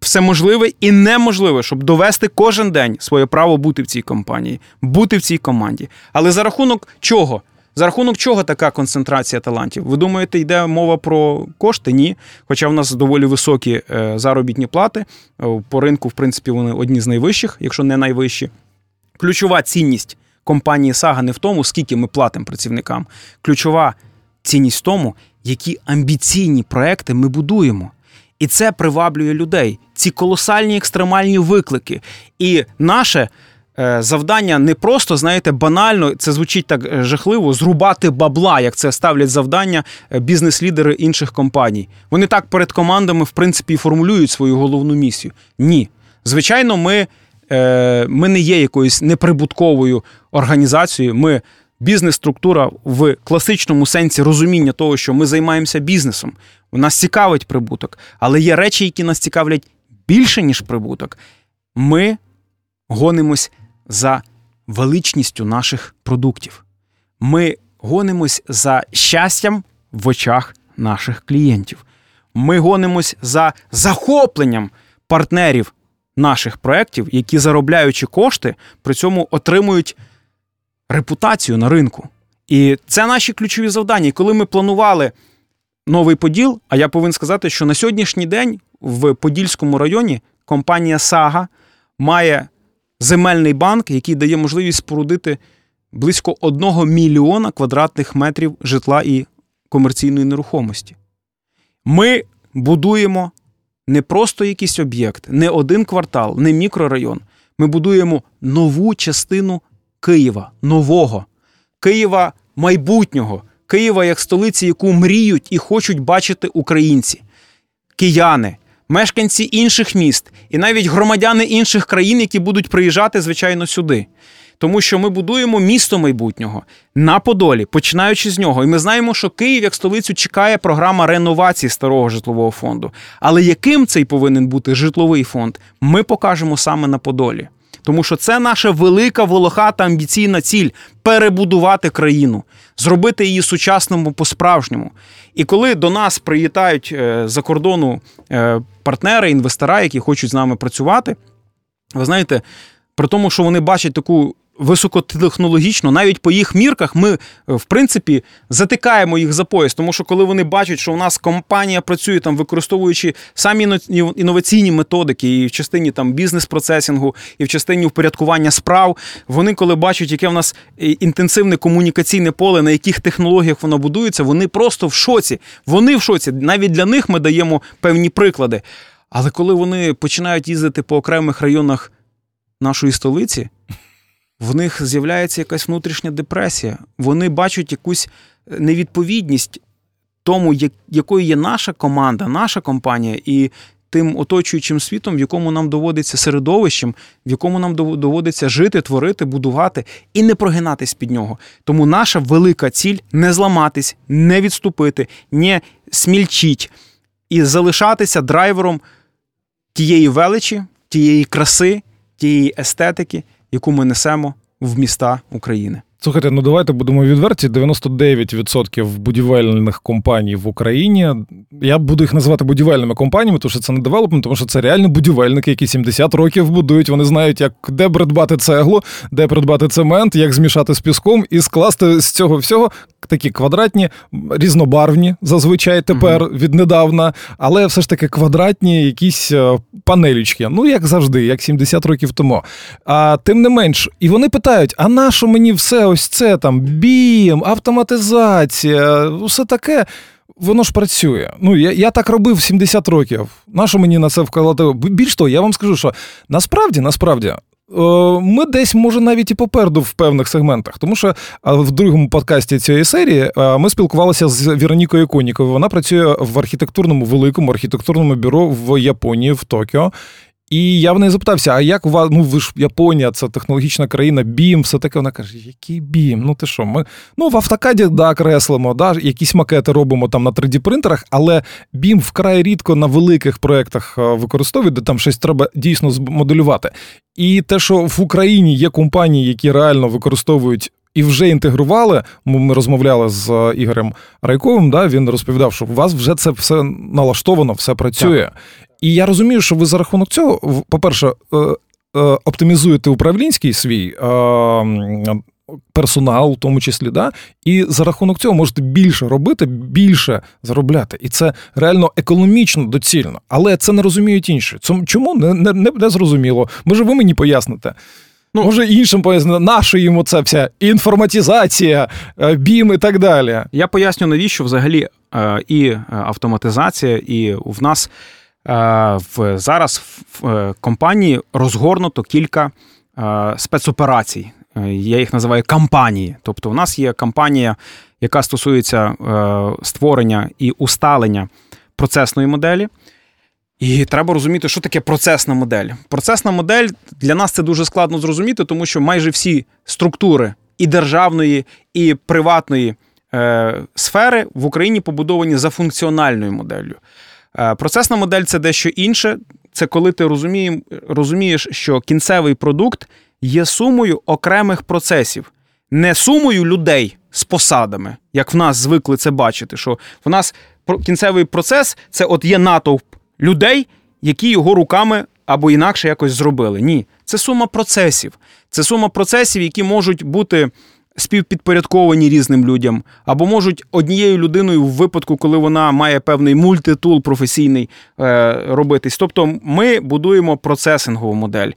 все можливе і неможливе, щоб довести кожен день своє право бути в цій компанії, бути в цій команді. Але за рахунок чого? За рахунок чого така концентрація талантів? Ви думаєте, йде мова про кошти? Ні. Хоча в нас доволі високі е, заробітні плати. Е, по ринку, в принципі, вони одні з найвищих, якщо не найвищі. Ключова цінність компанії Сага не в тому, скільки ми платимо працівникам. Ключова цінність в тому, які амбіційні проекти ми будуємо. І це приваблює людей. Ці колосальні екстремальні виклики. І наше е, завдання не просто, знаєте, банально, це звучить так е, жахливо, зрубати бабла, як це ставлять завдання е, бізнес-лідери інших компаній. Вони так перед командами, в принципі, і формулюють свою головну місію. Ні. Звичайно, ми, ми не є якоюсь неприбутковою організацією. Ми бізнес-структура в класичному сенсі розуміння того, що ми займаємося бізнесом. У нас цікавить прибуток, але є речі, які нас цікавлять більше, ніж прибуток. Ми гонимось за величністю наших продуктів. Ми гонимось за щастям в очах наших клієнтів. Ми гонимось за захопленням партнерів наших проєктів, які заробляючи кошти, при цьому отримують репутацію на ринку. І це наші ключові завдання. І коли ми планували новий поділ, а я повинен сказати, що на сьогоднішній день в Подільському районі компанія Сага має земельний банк, який дає можливість спорудити близько 1 мільйона квадратних метрів житла і комерційної нерухомості. Ми будуємо не просто якийсь об'єкт, не один квартал, не мікрорайон. Ми будуємо нову частину Києва, нового Києва майбутнього, Києва як столиці, яку мріють і хочуть бачити українці, кияни, мешканці інших міст і навіть громадяни інших країн, які будуть приїжджати, звичайно, сюди. Тому що ми будуємо місто майбутнього на Подолі, починаючи з нього. І ми знаємо, що Київ як столицю чекає програма реновації старого житлового фонду. Але яким цей повинен бути житловий фонд, ми покажемо саме на Подолі. Тому що це наша велика волохата амбіційна ціль перебудувати країну, зробити її сучасному по-справжньому. І коли до нас приїтають е, за кордону е, партнери, інвестора, які хочуть з нами працювати, ви знаєте, при тому, що вони бачать таку високотехнологічно, навіть по їх мірках, ми, в принципі, затикаємо їх за пояс. Тому що коли вони бачать, що у нас компанія працює там, використовуючи самі інноваційні методики, і в частині там бізнес-процесінгу, і в частині впорядкування справ, вони, коли бачать, яке в нас е, інтенсивне комунікаційне поле, на яких технологіях воно будується, вони просто в шоці. Вони в шоці. Навіть для них ми даємо певні приклади. Але коли вони починають їздити по окремих районах нашої столиці в них з'являється якась внутрішня депресія. Вони бачать якусь е, невідповідність тому, якою є наша команда, наша компанія, і тим оточуючим світом, в якому нам доводиться середовищем, в якому нам доводиться жити, творити, будувати і не прогинатись під нього. Тому наша велика ціль не зламатись, не відступити, не смільчить і залишатися драйвером тієї величі, тієї краси, тієї естетики яку ми несемо в міста України. Слухайте, ну давайте будемо відверті. 99% будівельних компаній в Україні. Я буду їх називати будівельними компаніями, тому що це не девелопмент, тому що це реальні будівельники, які 70 років будують. Вони знають, як де придбати цеглу, де придбати цемент, як змішати з піском і скласти з цього всього такі квадратні, різнобарвні, зазвичай тепер угу. віднедавна, але все ж таки квадратні якісь е, панелічки. Ну як завжди, як 70 років тому. А тим не менш, і вони питають: а на що мені все? Ось це там бім, автоматизація, все таке. Воно ж працює. Ну, я я так робив 70 років. Нащо мені на це вкладати? Більш того, я вам скажу, що насправді, насправді, е, ми десь, може, навіть і попереду в певних сегментах. Тому що в другому подкасті цієї серії ми спілкувалися з Віронікою Коніковою. Вона працює в архітектурному великому архітектурному бюро в Японії, в Токіо. І я в неї запитався: а як у вас, ну ви ж Японія, це технологічна країна, бім, все таке. Вона каже, який бім? Ну ти що? Ми ну в автокаді да, креслимо, да, якісь макети робимо там на 3D-принтерах, але бім вкрай рідко на великих проєктах е, використовують, де там щось треба дійсно змоделювати. І те, що в Україні є компанії, які реально використовують. І вже інтегрували. Ми розмовляли з е, Ігорем Райковим. Да, Він розповідав, що у вас вже це все налаштовано, все працює. Так. І я розумію, що ви за рахунок цього, по-перше, е, е, оптимізуєте управлінський свій е, персонал, в тому числі, да, і за рахунок цього можете більше робити, більше заробляти. І це реально економічно доцільно. Але це не розуміють інші. Чому не, не, не зрозуміло? Може, ви мені поясните? Ну, Може, іншим пояснити, наша йому ця вся інформатизація, бім і так далі. Я поясню, навіщо взагалі і автоматизація, і в нас в зараз в е, компанії розгорнуто кілька е, спецоперацій. Я їх називаю кампанії. Тобто, у нас є кампанія, яка стосується створення і усталення процесної моделі. І треба розуміти, що таке процесна модель. Процесна модель для нас це дуже складно зрозуміти, тому що майже всі структури і державної, і приватної е, сфери в Україні побудовані за функціональною моделлю. Е, процесна модель це дещо інше. Це коли ти розумієш, що кінцевий продукт є сумою окремих процесів, не сумою людей з посадами, як в нас звикли це бачити. Що в нас кінцевий процес це от є натовп людей, які його руками або інакше якось зробили. Ні, це сума процесів. Це сума процесів, які можуть бути співпідпорядковані різним людям, або можуть однією людиною в випадку, коли вона має певний мультитул професійний е, робитись. Тобто ми будуємо процесингову модель,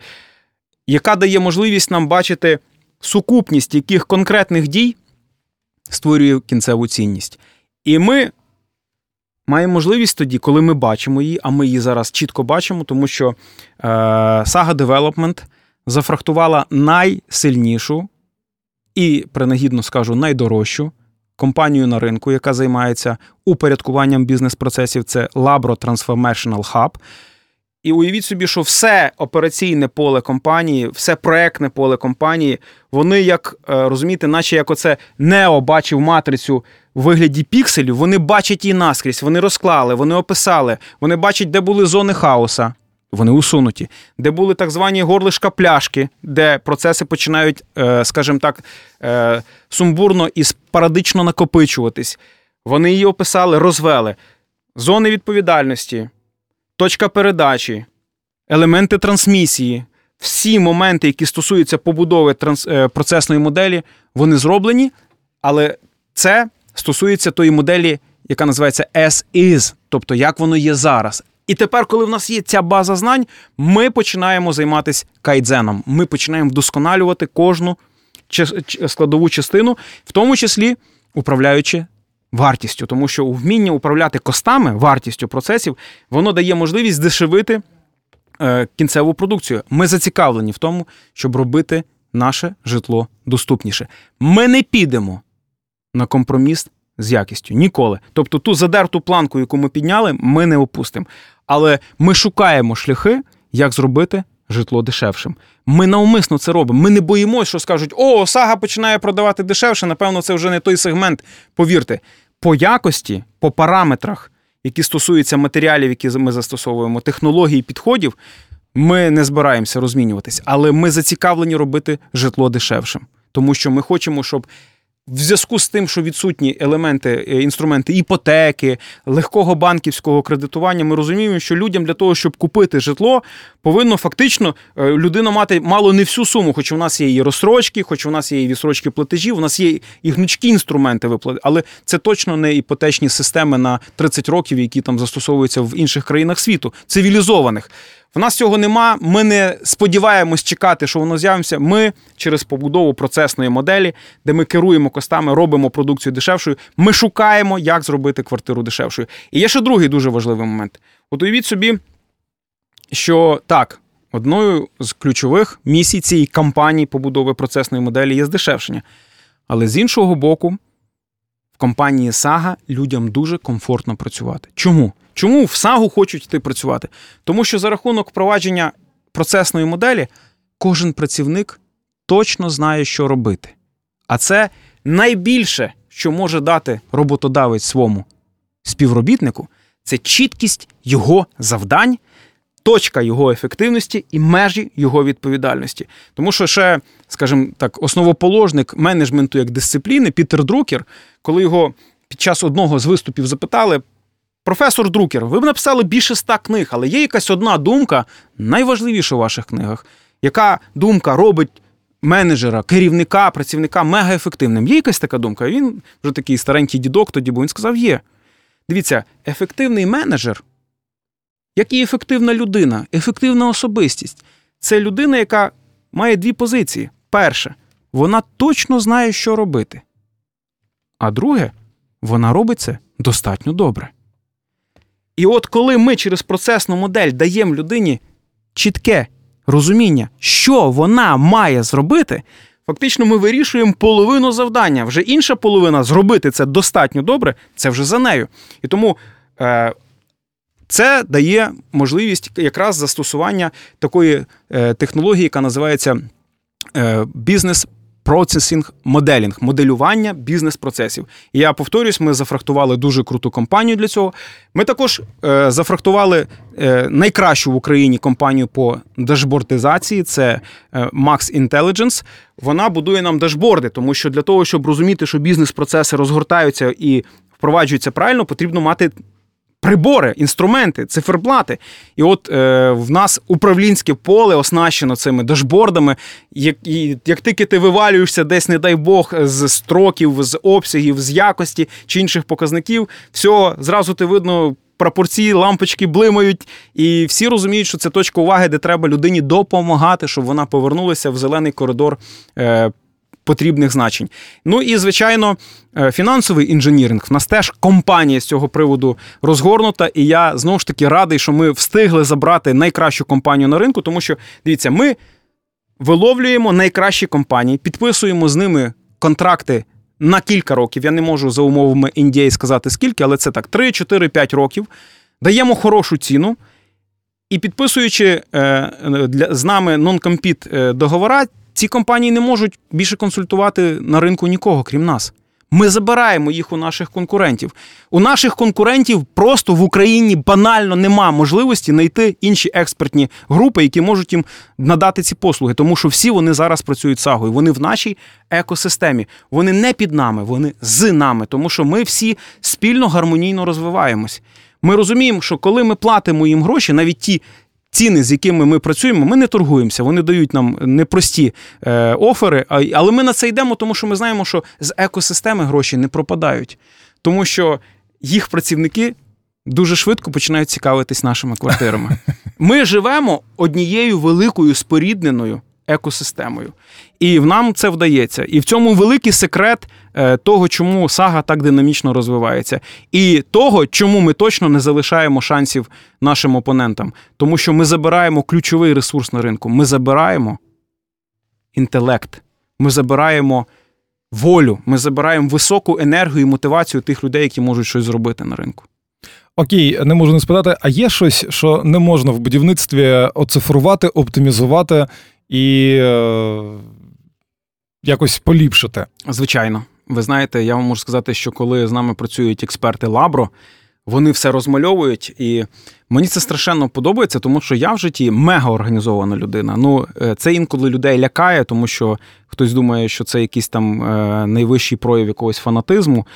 яка дає можливість нам бачити сукупність яких конкретних дій створює кінцеву цінність. І ми має можливість тоді, коли ми бачимо її, а ми її зараз чітко бачимо, тому що е, Saga Development зафрахтувала найсильнішу і, принагідно скажу, найдорожчу компанію на ринку, яка займається упорядкуванням бізнес-процесів. Це Labro Transformational Hub. І уявіть собі, що все операційне поле компанії, все проектне поле компанії, вони, як е, розумієте, наче як оце Нео бачив матрицю в вигляді пікселів, вони бачать її наскрізь, вони розклали, вони описали, вони бачать, де були зони хаоса. Вони усунуті, де були так звані горлишка пляшки, де процеси починають, е, скажімо так, е, сумбурно і спорадично накопичуватись. Вони її описали, розвели. Зони відповідальності, точка передачі, елементи трансмісії, всі моменти, які стосуються побудови. Е, процесної моделі, вони зроблені, але це стосується тої моделі, яка називається as is, тобто як воно є зараз. І тепер, коли в нас є ця база знань, ми починаємо займатися кайдзеном. Ми починаємо вдосконалювати кожну складову частину, в тому числі управляючи вартістю, тому що вміння управляти костами, вартістю процесів, воно дає можливість здешевити е, кінцеву продукцію. Ми зацікавлені в тому, щоб робити наше житло доступніше. Ми не підемо на компроміс з якістю ніколи. Тобто ту задерту планку, яку ми підняли, ми не опустимо. Але ми шукаємо шляхи, як зробити житло дешевшим. Ми навмисно це робимо. Ми не боїмося, що скажуть: о, сага починає продавати дешевше. Напевно, це вже не той сегмент. Повірте, по якості, по параметрах, які стосуються матеріалів, які ми застосовуємо, технологій, підходів. Ми не збираємося розмінюватись, але ми зацікавлені робити житло дешевшим, тому що ми хочемо, щоб в зв'язку з тим, що відсутні елементи, е, інструменти іпотеки, легкого банківського кредитування, ми розуміємо, що людям для того, щоб купити житло, повинно фактично е, людина мати мало не всю суму, хоч у нас є і розстрочки, хоч у нас є і відсрочки платежів, у нас є і гнучкі інструменти виплати, але це точно не іпотечні системи на 30 років, які там застосовуються в інших країнах світу, цивілізованих. В нас цього нема. Ми не сподіваємось чекати, що воно з'явиться. Ми через побудову процесної моделі, де ми керуємо костами, робимо продукцію дешевшою. Ми шукаємо, як зробити квартиру дешевшою. І є ще другий дуже важливий момент. От уявіть собі, що так, одною з ключових місій цієї кампанії побудови процесної моделі є здешевшення. Але з іншого боку, в компанії Сага людям дуже комфортно працювати. Чому? Чому в САГу хочуть йти працювати? Тому що за рахунок впровадження процесної моделі кожен працівник точно знає, що робити. А це найбільше, що може дати роботодавець своєму співробітнику, це чіткість його завдань, точка його ефективності і межі його відповідальності. Тому що ще, скажімо так, основоположник менеджменту як дисципліни Пітер Друкер, коли його під час одного з виступів запитали. Професор Друкер, ви б написали більше ста книг, але є якась одна думка, найважливіша у ваших книгах, яка думка робить менеджера, керівника, працівника мегаефективним. Є якась така думка? Він вже такий старенький дідок тоді, бо він сказав: є. Дивіться, ефективний менеджер, як і ефективна людина, ефективна особистість це людина, яка має дві позиції. Перше, вона точно знає, що робити. А друге, вона робить це достатньо добре. І от коли ми через процесну модель даємо людині чітке розуміння, що вона має зробити, фактично ми вирішуємо половину завдання. Вже інша половина зробити це достатньо добре, це вже за нею. І тому е, це дає можливість якраз застосування такої е, технології, яка називається е, бізнес Processing моделінг, моделювання бізнес-процесів. І я повторюсь, ми зафрахтували дуже круту компанію для цього. Ми також е, зафрахтували е, найкращу в Україні компанію по дашбордизації це е, Max Intelligence. Вона будує нам дашборди, тому що для того, щоб розуміти, що бізнес-процеси розгортаються і впроваджуються правильно, потрібно мати прибори, інструменти, циферблати. І от е, в нас управлінське поле оснащено цими дашбордами. Як, і, як тільки ти вивалюєшся десь, не дай Бог, з строків, з обсягів, з якості чи інших показників, все, зразу ти видно. Прапорці, лампочки блимають, і всі розуміють, що це точка уваги, де треба людині допомагати, щоб вона повернулася в зелений коридор е, потрібних значень. Ну і звичайно, е, фінансовий інженіринг. В нас теж компанія з цього приводу розгорнута, і я знову ж таки радий, що ми встигли забрати найкращу компанію на ринку, тому що дивіться, ми виловлюємо найкращі компанії, підписуємо з ними контракти. На кілька років я не можу за умовами Індії сказати скільки, але це так: 3, 4, 5 років. Даємо хорошу ціну, і підписуючи е, для, з нами non-compete договора, ці компанії не можуть більше консультувати на ринку нікого, крім нас. Ми забираємо їх у наших конкурентів. У наших конкурентів просто в Україні банально нема можливості знайти інші експертні групи, які можуть їм надати ці послуги, тому що всі вони зараз працюють сагою. Вони в нашій екосистемі. Вони не під нами, вони з нами, тому що ми всі спільно гармонійно розвиваємось. Ми розуміємо, що коли ми платимо їм гроші, навіть ті ціни, з якими ми працюємо, ми не торгуємося. Вони дають нам непрості е, офери, але ми на це йдемо, тому що ми знаємо, що з екосистеми гроші не пропадають, тому що їх працівники. Дуже швидко починають цікавитись нашими квартирами. Ми живемо однією великою спорідненою екосистемою. І в нам це вдається. І в цьому великий секрет е, того, чому сага так динамічно розвивається, і того, чому ми точно не залишаємо шансів нашим опонентам. Тому що ми забираємо ключовий ресурс на ринку. Ми забираємо інтелект, ми забираємо волю, ми забираємо високу енергію і мотивацію тих людей, які можуть щось зробити на ринку. Окей, не можу не спитати, а є щось, що не можна в будівництві оцифрувати, оптимізувати і е, якось поліпшити. Звичайно, ви знаєте, я вам можу сказати, що коли з нами працюють експерти Лабро, вони все розмальовують, і мені це страшенно подобається, тому що я в житті мега організована людина. Ну, е, це інколи людей лякає, тому що хтось думає, що це якийсь там е, найвищий прояв якогось фанатизму.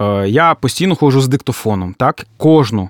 Е, я постійно ходжу з диктофоном. Так, кожну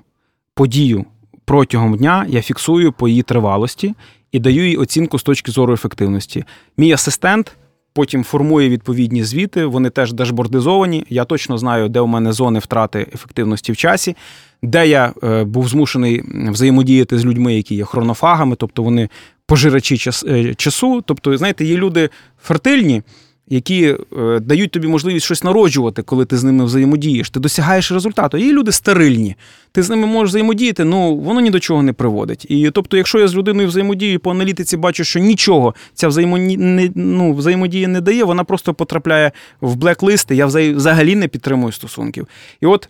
подію протягом дня я фіксую по її тривалості і даю їй оцінку з точки зору ефективності. Мій асистент потім формує відповідні звіти, вони теж дашбордизовані. Я точно знаю, де у мене зони втрати ефективності в часі, де я е, був змушений взаємодіяти з людьми, які є хронофагами, тобто вони пожирачі е, часу. Тобто, знаєте, є люди фертильні які е, дають тобі можливість щось народжувати, коли ти з ними взаємодієш. Ти досягаєш результату. Є люди стерильні. Ти з ними можеш взаємодіяти, ну воно ні до чого не приводить. І тобто, якщо я з людиною взаємодію по аналітиці бачу, що нічого ця взаємоді... не, ну, взаємодія не дає, вона просто потрапляє в блек-листи, я взагалі не підтримую стосунків. І от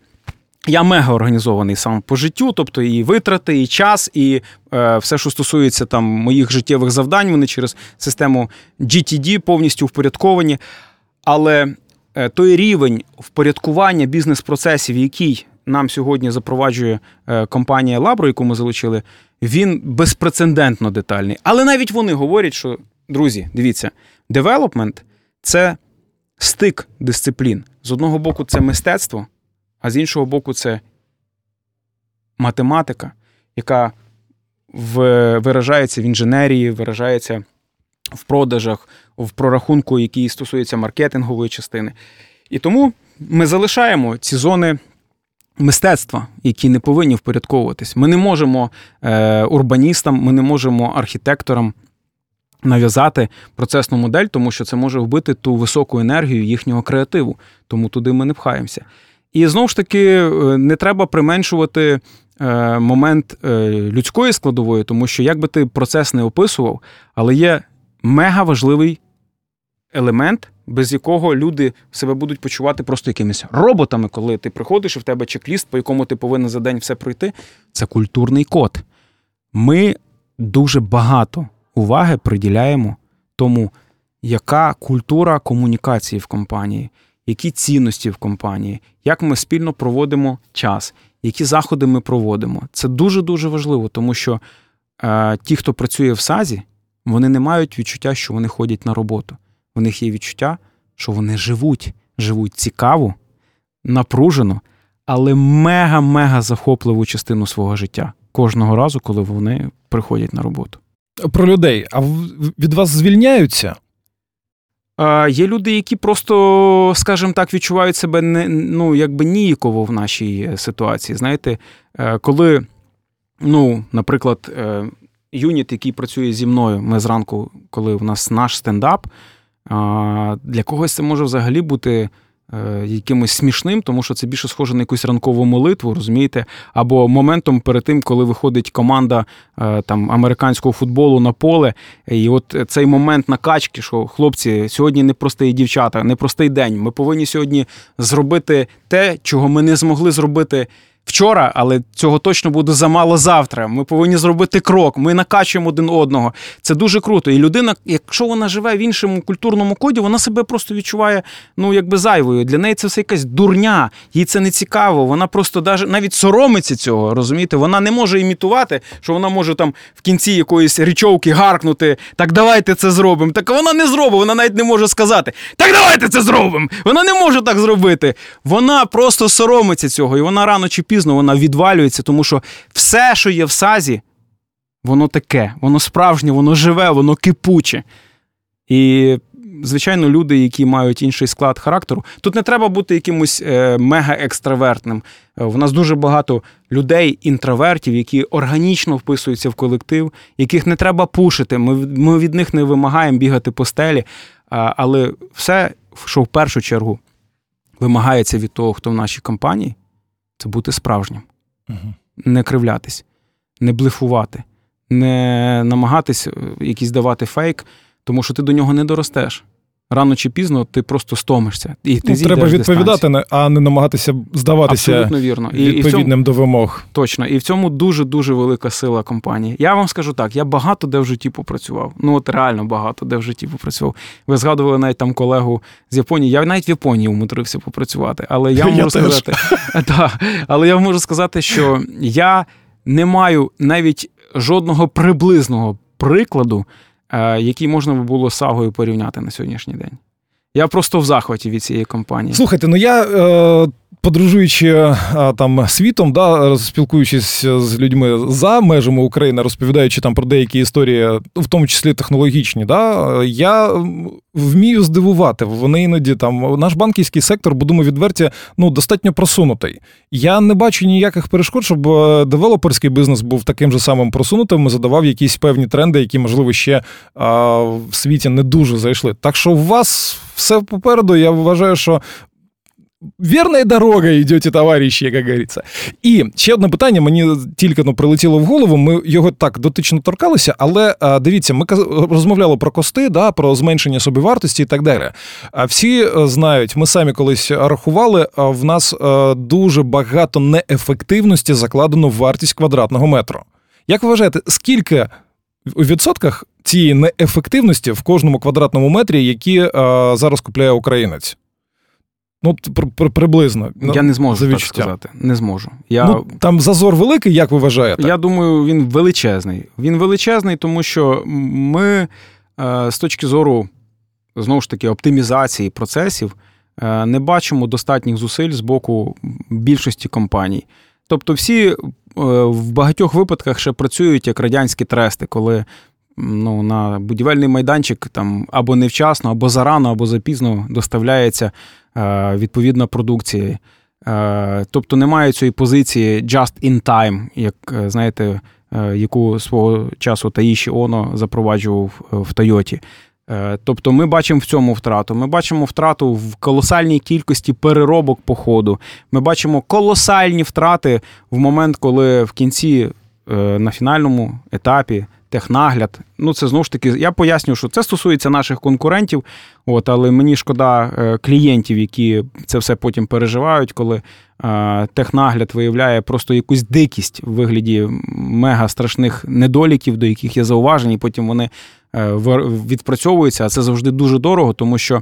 я мега організований сам по життю, тобто і витрати, і час, і е, все, що стосується там моїх життєвих завдань, вони через систему GTD повністю впорядковані. Але е, той рівень впорядкування бізнес-процесів, який нам сьогодні запроваджує е, компанія Labro, яку ми залучили, він безпрецедентно детальний. Але навіть вони говорять, що друзі, дивіться, девелопмент це стик дисциплін. З одного боку, це мистецтво а з іншого боку, це математика, яка виражається в інженерії, виражається в продажах, в прорахунку, який стосується маркетингової частини. І тому ми залишаємо ці зони. Мистецтва, які не повинні впорядковуватись. Ми не можемо е, урбаністам, ми не можемо архітекторам нав'язати процесну модель, тому що це може вбити ту високу енергію їхнього креативу. Тому туди ми не пхаємося. І знову ж таки, е, не треба применшувати е, момент е, людської складової, тому що як би ти процес не описував, але є мега важливий елемент, без якого люди себе будуть почувати просто якимись роботами, коли ти приходиш і в тебе чек-ліст, по якому ти повинен за день все пройти. Це культурний код. Ми дуже багато уваги приділяємо тому, яка культура комунікації в компанії які цінності в компанії, як ми спільно проводимо час, які заходи ми проводимо. Це дуже-дуже важливо, тому що е, ті, хто працює в САЗі, вони не мають відчуття, що вони ходять на роботу. У них є відчуття, що вони живуть, живуть цікаво, напружено, але мега-мега захопливу частину свого життя кожного разу, коли вони приходять на роботу. Про людей. А від вас звільняються? Є люди, які просто, скажімо так, відчувають себе не ну, якби ніяково в нашій е, ситуації. Знаєте, е, коли, ну, наприклад, е, юніт, який працює зі мною, ми зранку, коли в нас наш стендап, Для когось це може взагалі бути якимось смішним, тому що це більше схоже на якусь ранкову молитву, розумієте? Або моментом перед тим, коли виходить команда е, там американського футболу на поле, і от цей момент накачки, що хлопці, сьогодні не простий дівчата, не простий день. Ми повинні сьогодні зробити те, чого ми не змогли зробити вчора, але цього точно буде замало завтра. Ми повинні зробити крок. Ми накачуємо один одного. Це дуже круто. І людина, якщо вона живе в іншому культурному коді, вона себе просто відчуває ну якби зайвою. Для неї це все якась дурня, їй це не цікаво. Вона просто навіть соромиться цього. Розумієте, вона не може імітувати, що вона може там в кінці якоїсь річовки гаркнути. Так давайте це зробимо. Так вона не зробить, вона навіть не може сказати. Так давайте це зробимо. Вона не може так зробити. Вона просто соромиться цього, і вона рано чи пізно пізно вона відвалюється, тому що все, що є в сазі, воно таке, воно справжнє, воно живе, воно кипуче. І, звичайно, люди, які мають інший склад характеру, тут не треба бути якимось е, мега-екстравертним. В нас дуже багато людей, інтровертів, які органічно вписуються в колектив, яких не треба пушити. Ми від них не вимагаємо бігати по стелі. Але все, що в першу чергу вимагається від того, хто в нашій компанії, це бути справжнім, угу. не кривлятись, не блефувати, не намагатись е, якийсь давати фейк, тому що ти до нього не доростеш. Рано чи пізно ти просто стомишся. І ти ну, Треба відповідати, а не намагатися здаватися Абсолютно вірно. І, відповідним і цьому, до вимог. Точно. І в цьому дуже-дуже велика сила компанії. Я вам скажу так: я багато де в житті попрацював. Ну, от реально багато де в житті попрацював. Ви згадували навіть там колегу з Японії. Я навіть в Японії умудрився попрацювати. Але я можу сказати, але я можу сказати, що я не маю навіть жодного приблизного прикладу. Е, який можна було з сагою порівняти на сьогоднішній день. Я просто в захваті від цієї компанії. Слухайте, ну я. Е... Подорожуючи е, там світом, да, спілкуючись з людьми за межами України, розповідаючи там про деякі історії, в тому числі технологічні, да, я вмію здивувати. Вони іноді там наш банківський сектор, будемо відверті, ну достатньо просунутий. Я не бачу ніяких перешкод, щоб е, девелоперський бізнес був таким же самим просунутим і задавав якісь певні тренди, які, можливо, ще а, в світі не дуже зайшли. Так що у вас все попереду. Я вважаю, що Вірною дорогою йдете, товариші, як говориться. І ще одне питання, мені тільки ну, прилетіло в голову. Ми його так дотично торкалися, але дивіться, ми розмовляли про кости, да, про зменшення собівартості і так далі. А всі е, знають, ми самі колись рахували, в нас е, дуже багато неефективності закладено в вартість квадратного метру. Як ви вважаєте, скільки у відсотках цієї неефективності в кожному квадратному метрі, які е, зараз купляє українець? Ну, приблизно. Я не зможу так сказати. Не зможу. Я... Ну, Там зазор великий, як ви вважаєте? Я думаю, він величезний. Він величезний, тому що ми е, з точки зору, знову ж таки, оптимізації процесів е, не бачимо достатніх зусиль з боку більшості компаній. Тобто, всі е, в багатьох випадках ще працюють як радянські трести, коли ну, на будівельний майданчик там або невчасно, або зарано, або запізно доставляється відповідна продукція. Е, тобто немає цієї позиції just in time, як е, знаєте, яку свого часу Таїші Оно запроваджував в Тойоті. Тобто ми бачимо в цьому втрату. Ми бачимо втрату в колосальній кількості переробок по ходу. Ми бачимо колосальні втрати в момент, коли в кінці на фінальному етапі технагляд. Ну, це знову ж таки, я поясню, що це стосується наших конкурентів, от, але мені шкода е, клієнтів, які це все потім переживають, коли е, технагляд виявляє просто якусь дикість в вигляді мега страшних недоліків, до яких є зауваження, і потім вони е, відпрацьовуються. А це завжди дуже дорого, тому що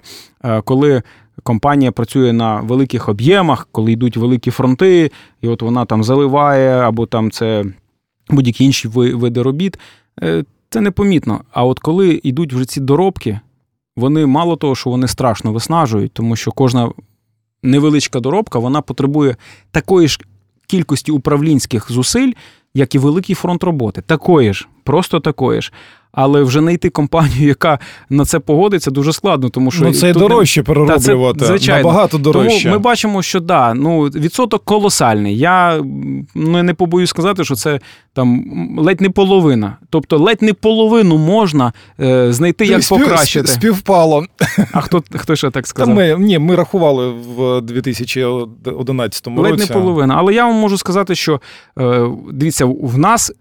коли. Компанія працює на великих об'ємах, коли йдуть великі фронти, і от вона там заливає, або там це будь-які інші види робіт. Е, це непомітно. А от коли йдуть вже ці доробки, вони мало того, що вони страшно виснажують, тому що кожна невеличка доробка вона потребує такої ж кількості управлінських зусиль, як і великий фронт роботи. Такої ж, просто такої ж. Але вже знайти компанію, яка на це погодиться, дуже складно, тому що Ну, це тут не- дорожче перероблювати. Та, це, звичайно. Набагато дорожче. Тому ми бачимо, що да, ну відсоток колосальний. Я ну, не побоюсь сказати, що це там ледь не половина. Тобто, ледь не половину можна е, знайти, як Спів- покращити. Співпало. А хто, хто ще так Та сказав? ми, ні, ми рахували в 2011 Ледь році. не половина. Але я вам можу сказати, що е, дивіться, в нас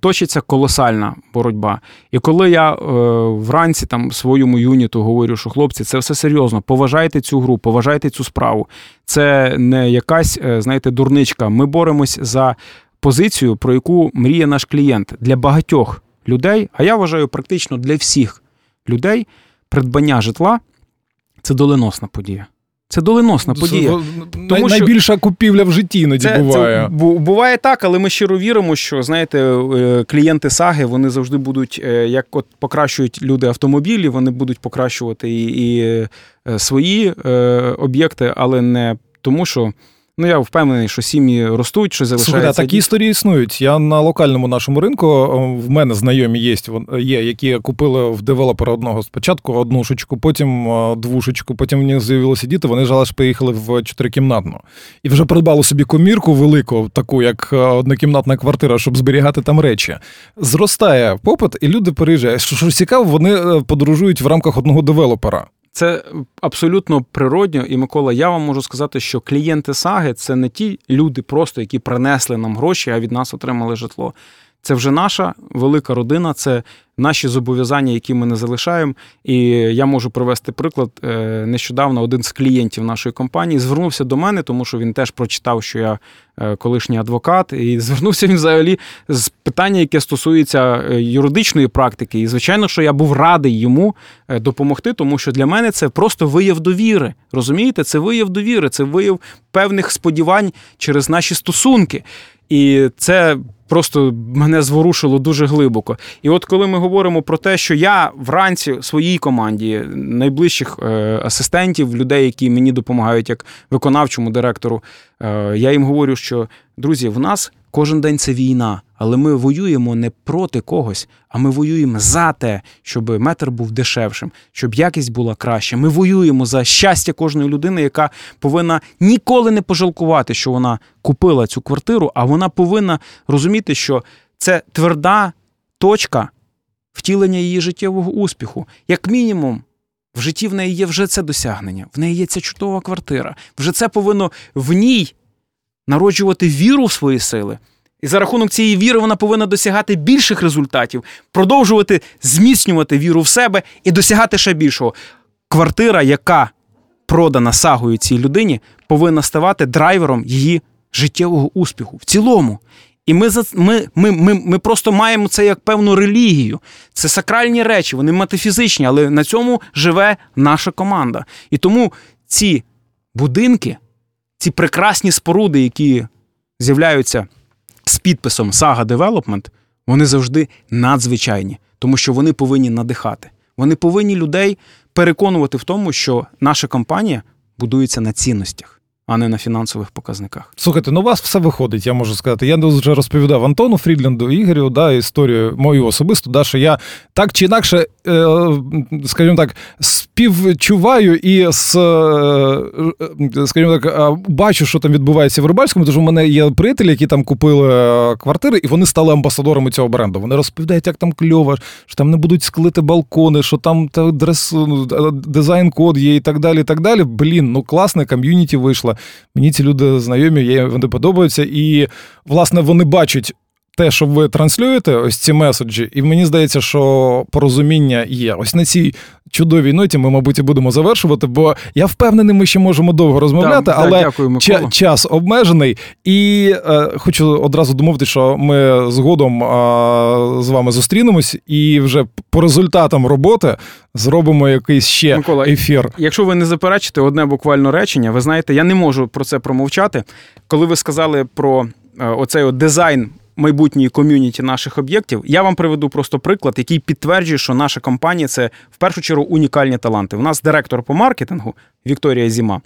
точиться колосальна боротьба. І коли я е, вранці там своєму юніту говорю, що хлопці, це все серйозно, поважайте цю гру, поважайте цю справу. Це не якась, е, знаєте, дурничка. Ми боремось за позицію, про яку мріє наш клієнт для багатьох людей. А я вважаю, практично для всіх людей придбання житла це доленосна подія. Це доленосна подія. Най- Тому що- Найбільша купівля в житті іноді буває. Це, буває так, але ми щиро віримо, що знаєте, е, клієнти саги вони завжди будуть, е, як от покращують люди автомобілі, вони будуть покращувати і, і е, свої е, об'єкти, але не тому, що ну я впевнений, що сім'ї ростуть, що Слухайте, а залишається. такі історії існують. Я на локальному нашому ринку в мене знайомі є, є, які купили в девелопера одного спочатку однушечку, потім двушечку, потім в них з'явилися діти. Вони ж поїхали в чотирикімнатну і вже придбали собі комірку велику, таку як е, однокімнатна квартира, щоб зберігати там речі. Зростає попит, і люди переїжджають. Що, що цікаво, вони е, подорожують в рамках одного девелопера. Це абсолютно природньо. І Микола, я вам можу сказати, що клієнти саги це не ті люди, просто які принесли нам гроші, а від нас отримали житло. Це вже наша велика родина, це наші зобов'язання, які ми не залишаємо. І я можу привести приклад. Е, Нещодавно один з клієнтів нашої компанії звернувся до мене, тому що він теж прочитав, що я е, колишній адвокат, і звернувся він взагалі з питання, яке стосується е, юридичної практики. І звичайно, що я був радий йому допомогти, тому що для мене це просто вияв довіри. Розумієте, це вияв довіри, це вияв певних сподівань через наші стосунки. І це просто мене зворушило дуже глибоко. І от коли ми говоримо про те, що я вранці своїй команді, найближчих е, асистентів, людей, які мені допомагають як виконавчому директору, е, я їм говорю, що друзі, в нас кожен день це війна, але ми воюємо не проти когось, а ми воюємо за те, щоб метр був дешевшим, щоб якість була краща. Ми воюємо за щастя кожної людини, яка повинна ніколи не пожалкувати, що вона купила цю квартиру, а вона повинна розуміти, що це тверда точка втілення її життєвого успіху. Як мінімум, в житті в неї є вже це досягнення, в неї є ця чудова квартира. Вже це повинно в ній народжувати віру в свої сили. І за рахунок цієї віри вона повинна досягати більших результатів, продовжувати зміцнювати віру в себе і досягати ще більшого. Квартира, яка продана сагою цій людині, повинна ставати драйвером її життєвого успіху в цілому. І ми, ми, ми, ми, ми просто маємо це як певну релігію. Це сакральні речі, вони метафізичні, але на цьому живе наша команда. І тому ці будинки, ці прекрасні споруди, які з'являються з підписом Saga Development, вони завжди надзвичайні, тому що вони повинні надихати. Вони повинні людей переконувати в тому, що наша компанія будується на цінностях, а не на фінансових показниках. Слухайте, ну у вас все виходить, я можу сказати. Я вже розповідав Антону Фрідленду Ігорю, да, історію мою особисту, да, що я так чи інакше, е, скажімо так, співчуваю і з, е, скажімо так, е, бачу, що там відбувається в Рибальському, тому що в мене є приятелі, які там купили е, квартири, і вони стали амбасадорами цього бренду. Вони розповідають, як там кльово, що там не будуть склити балкони, що там та дрес, ну, дизайн-код є і так далі. і так далі. Блін, ну класне ком'юніті вийшло. Мені ці люди знайомі, вони подобаються. І, власне, вони бачать те, що ви транслюєте, ось ці меседжі, і мені здається, що порозуміння є. Ось на цій чудовій ноті ми, мабуть, і будемо завершувати, бо я впевнений, ми ще можемо довго розмовляти, Так, так, але дякую, ча- час обмежений. І е, хочу одразу домовити, що ми згодом е, з вами зустрінемось і вже по результатам роботи зробимо якийсь ще Микола, ефір. Якщо ви не заперечите одне буквально речення, ви знаєте, я не можу про це промовчати. Коли ви сказали про е, оцей от дизайн майбутньої ком'юніті наших об'єктів, я вам приведу просто приклад, який підтверджує, що наша компанія це в першу чергу унікальні таланти. У нас директор по маркетингу Вікторія Зіма.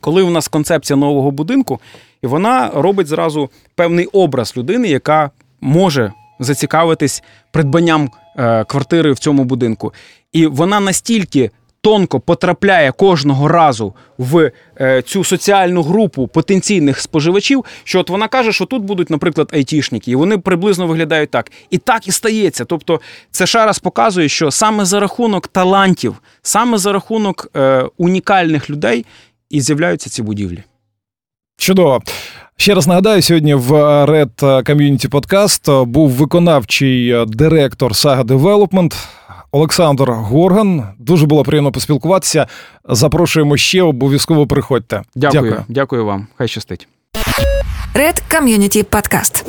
Коли у нас концепція нового будинку, і вона робить зразу певний образ людини, яка може зацікавитись придбанням е, квартири в цьому будинку. І вона настільки тонко потрапляє кожного разу в е, цю соціальну групу потенційних споживачів, що от вона каже, що тут будуть, наприклад, айтішники, і вони приблизно виглядають так. І так і стається. Тобто, це ще раз показує, що саме за рахунок талантів, саме за рахунок е, унікальних людей і з'являються ці будівлі. Чудово. Ще раз нагадаю, сьогодні в Red Community Podcast був виконавчий директор Saga Development Олександр Горган. Дуже було приємно поспілкуватися. Запрошуємо ще, обов'язково приходьте. Дякую, дякую, дякую вам. Хай щастить. Red Community Podcast.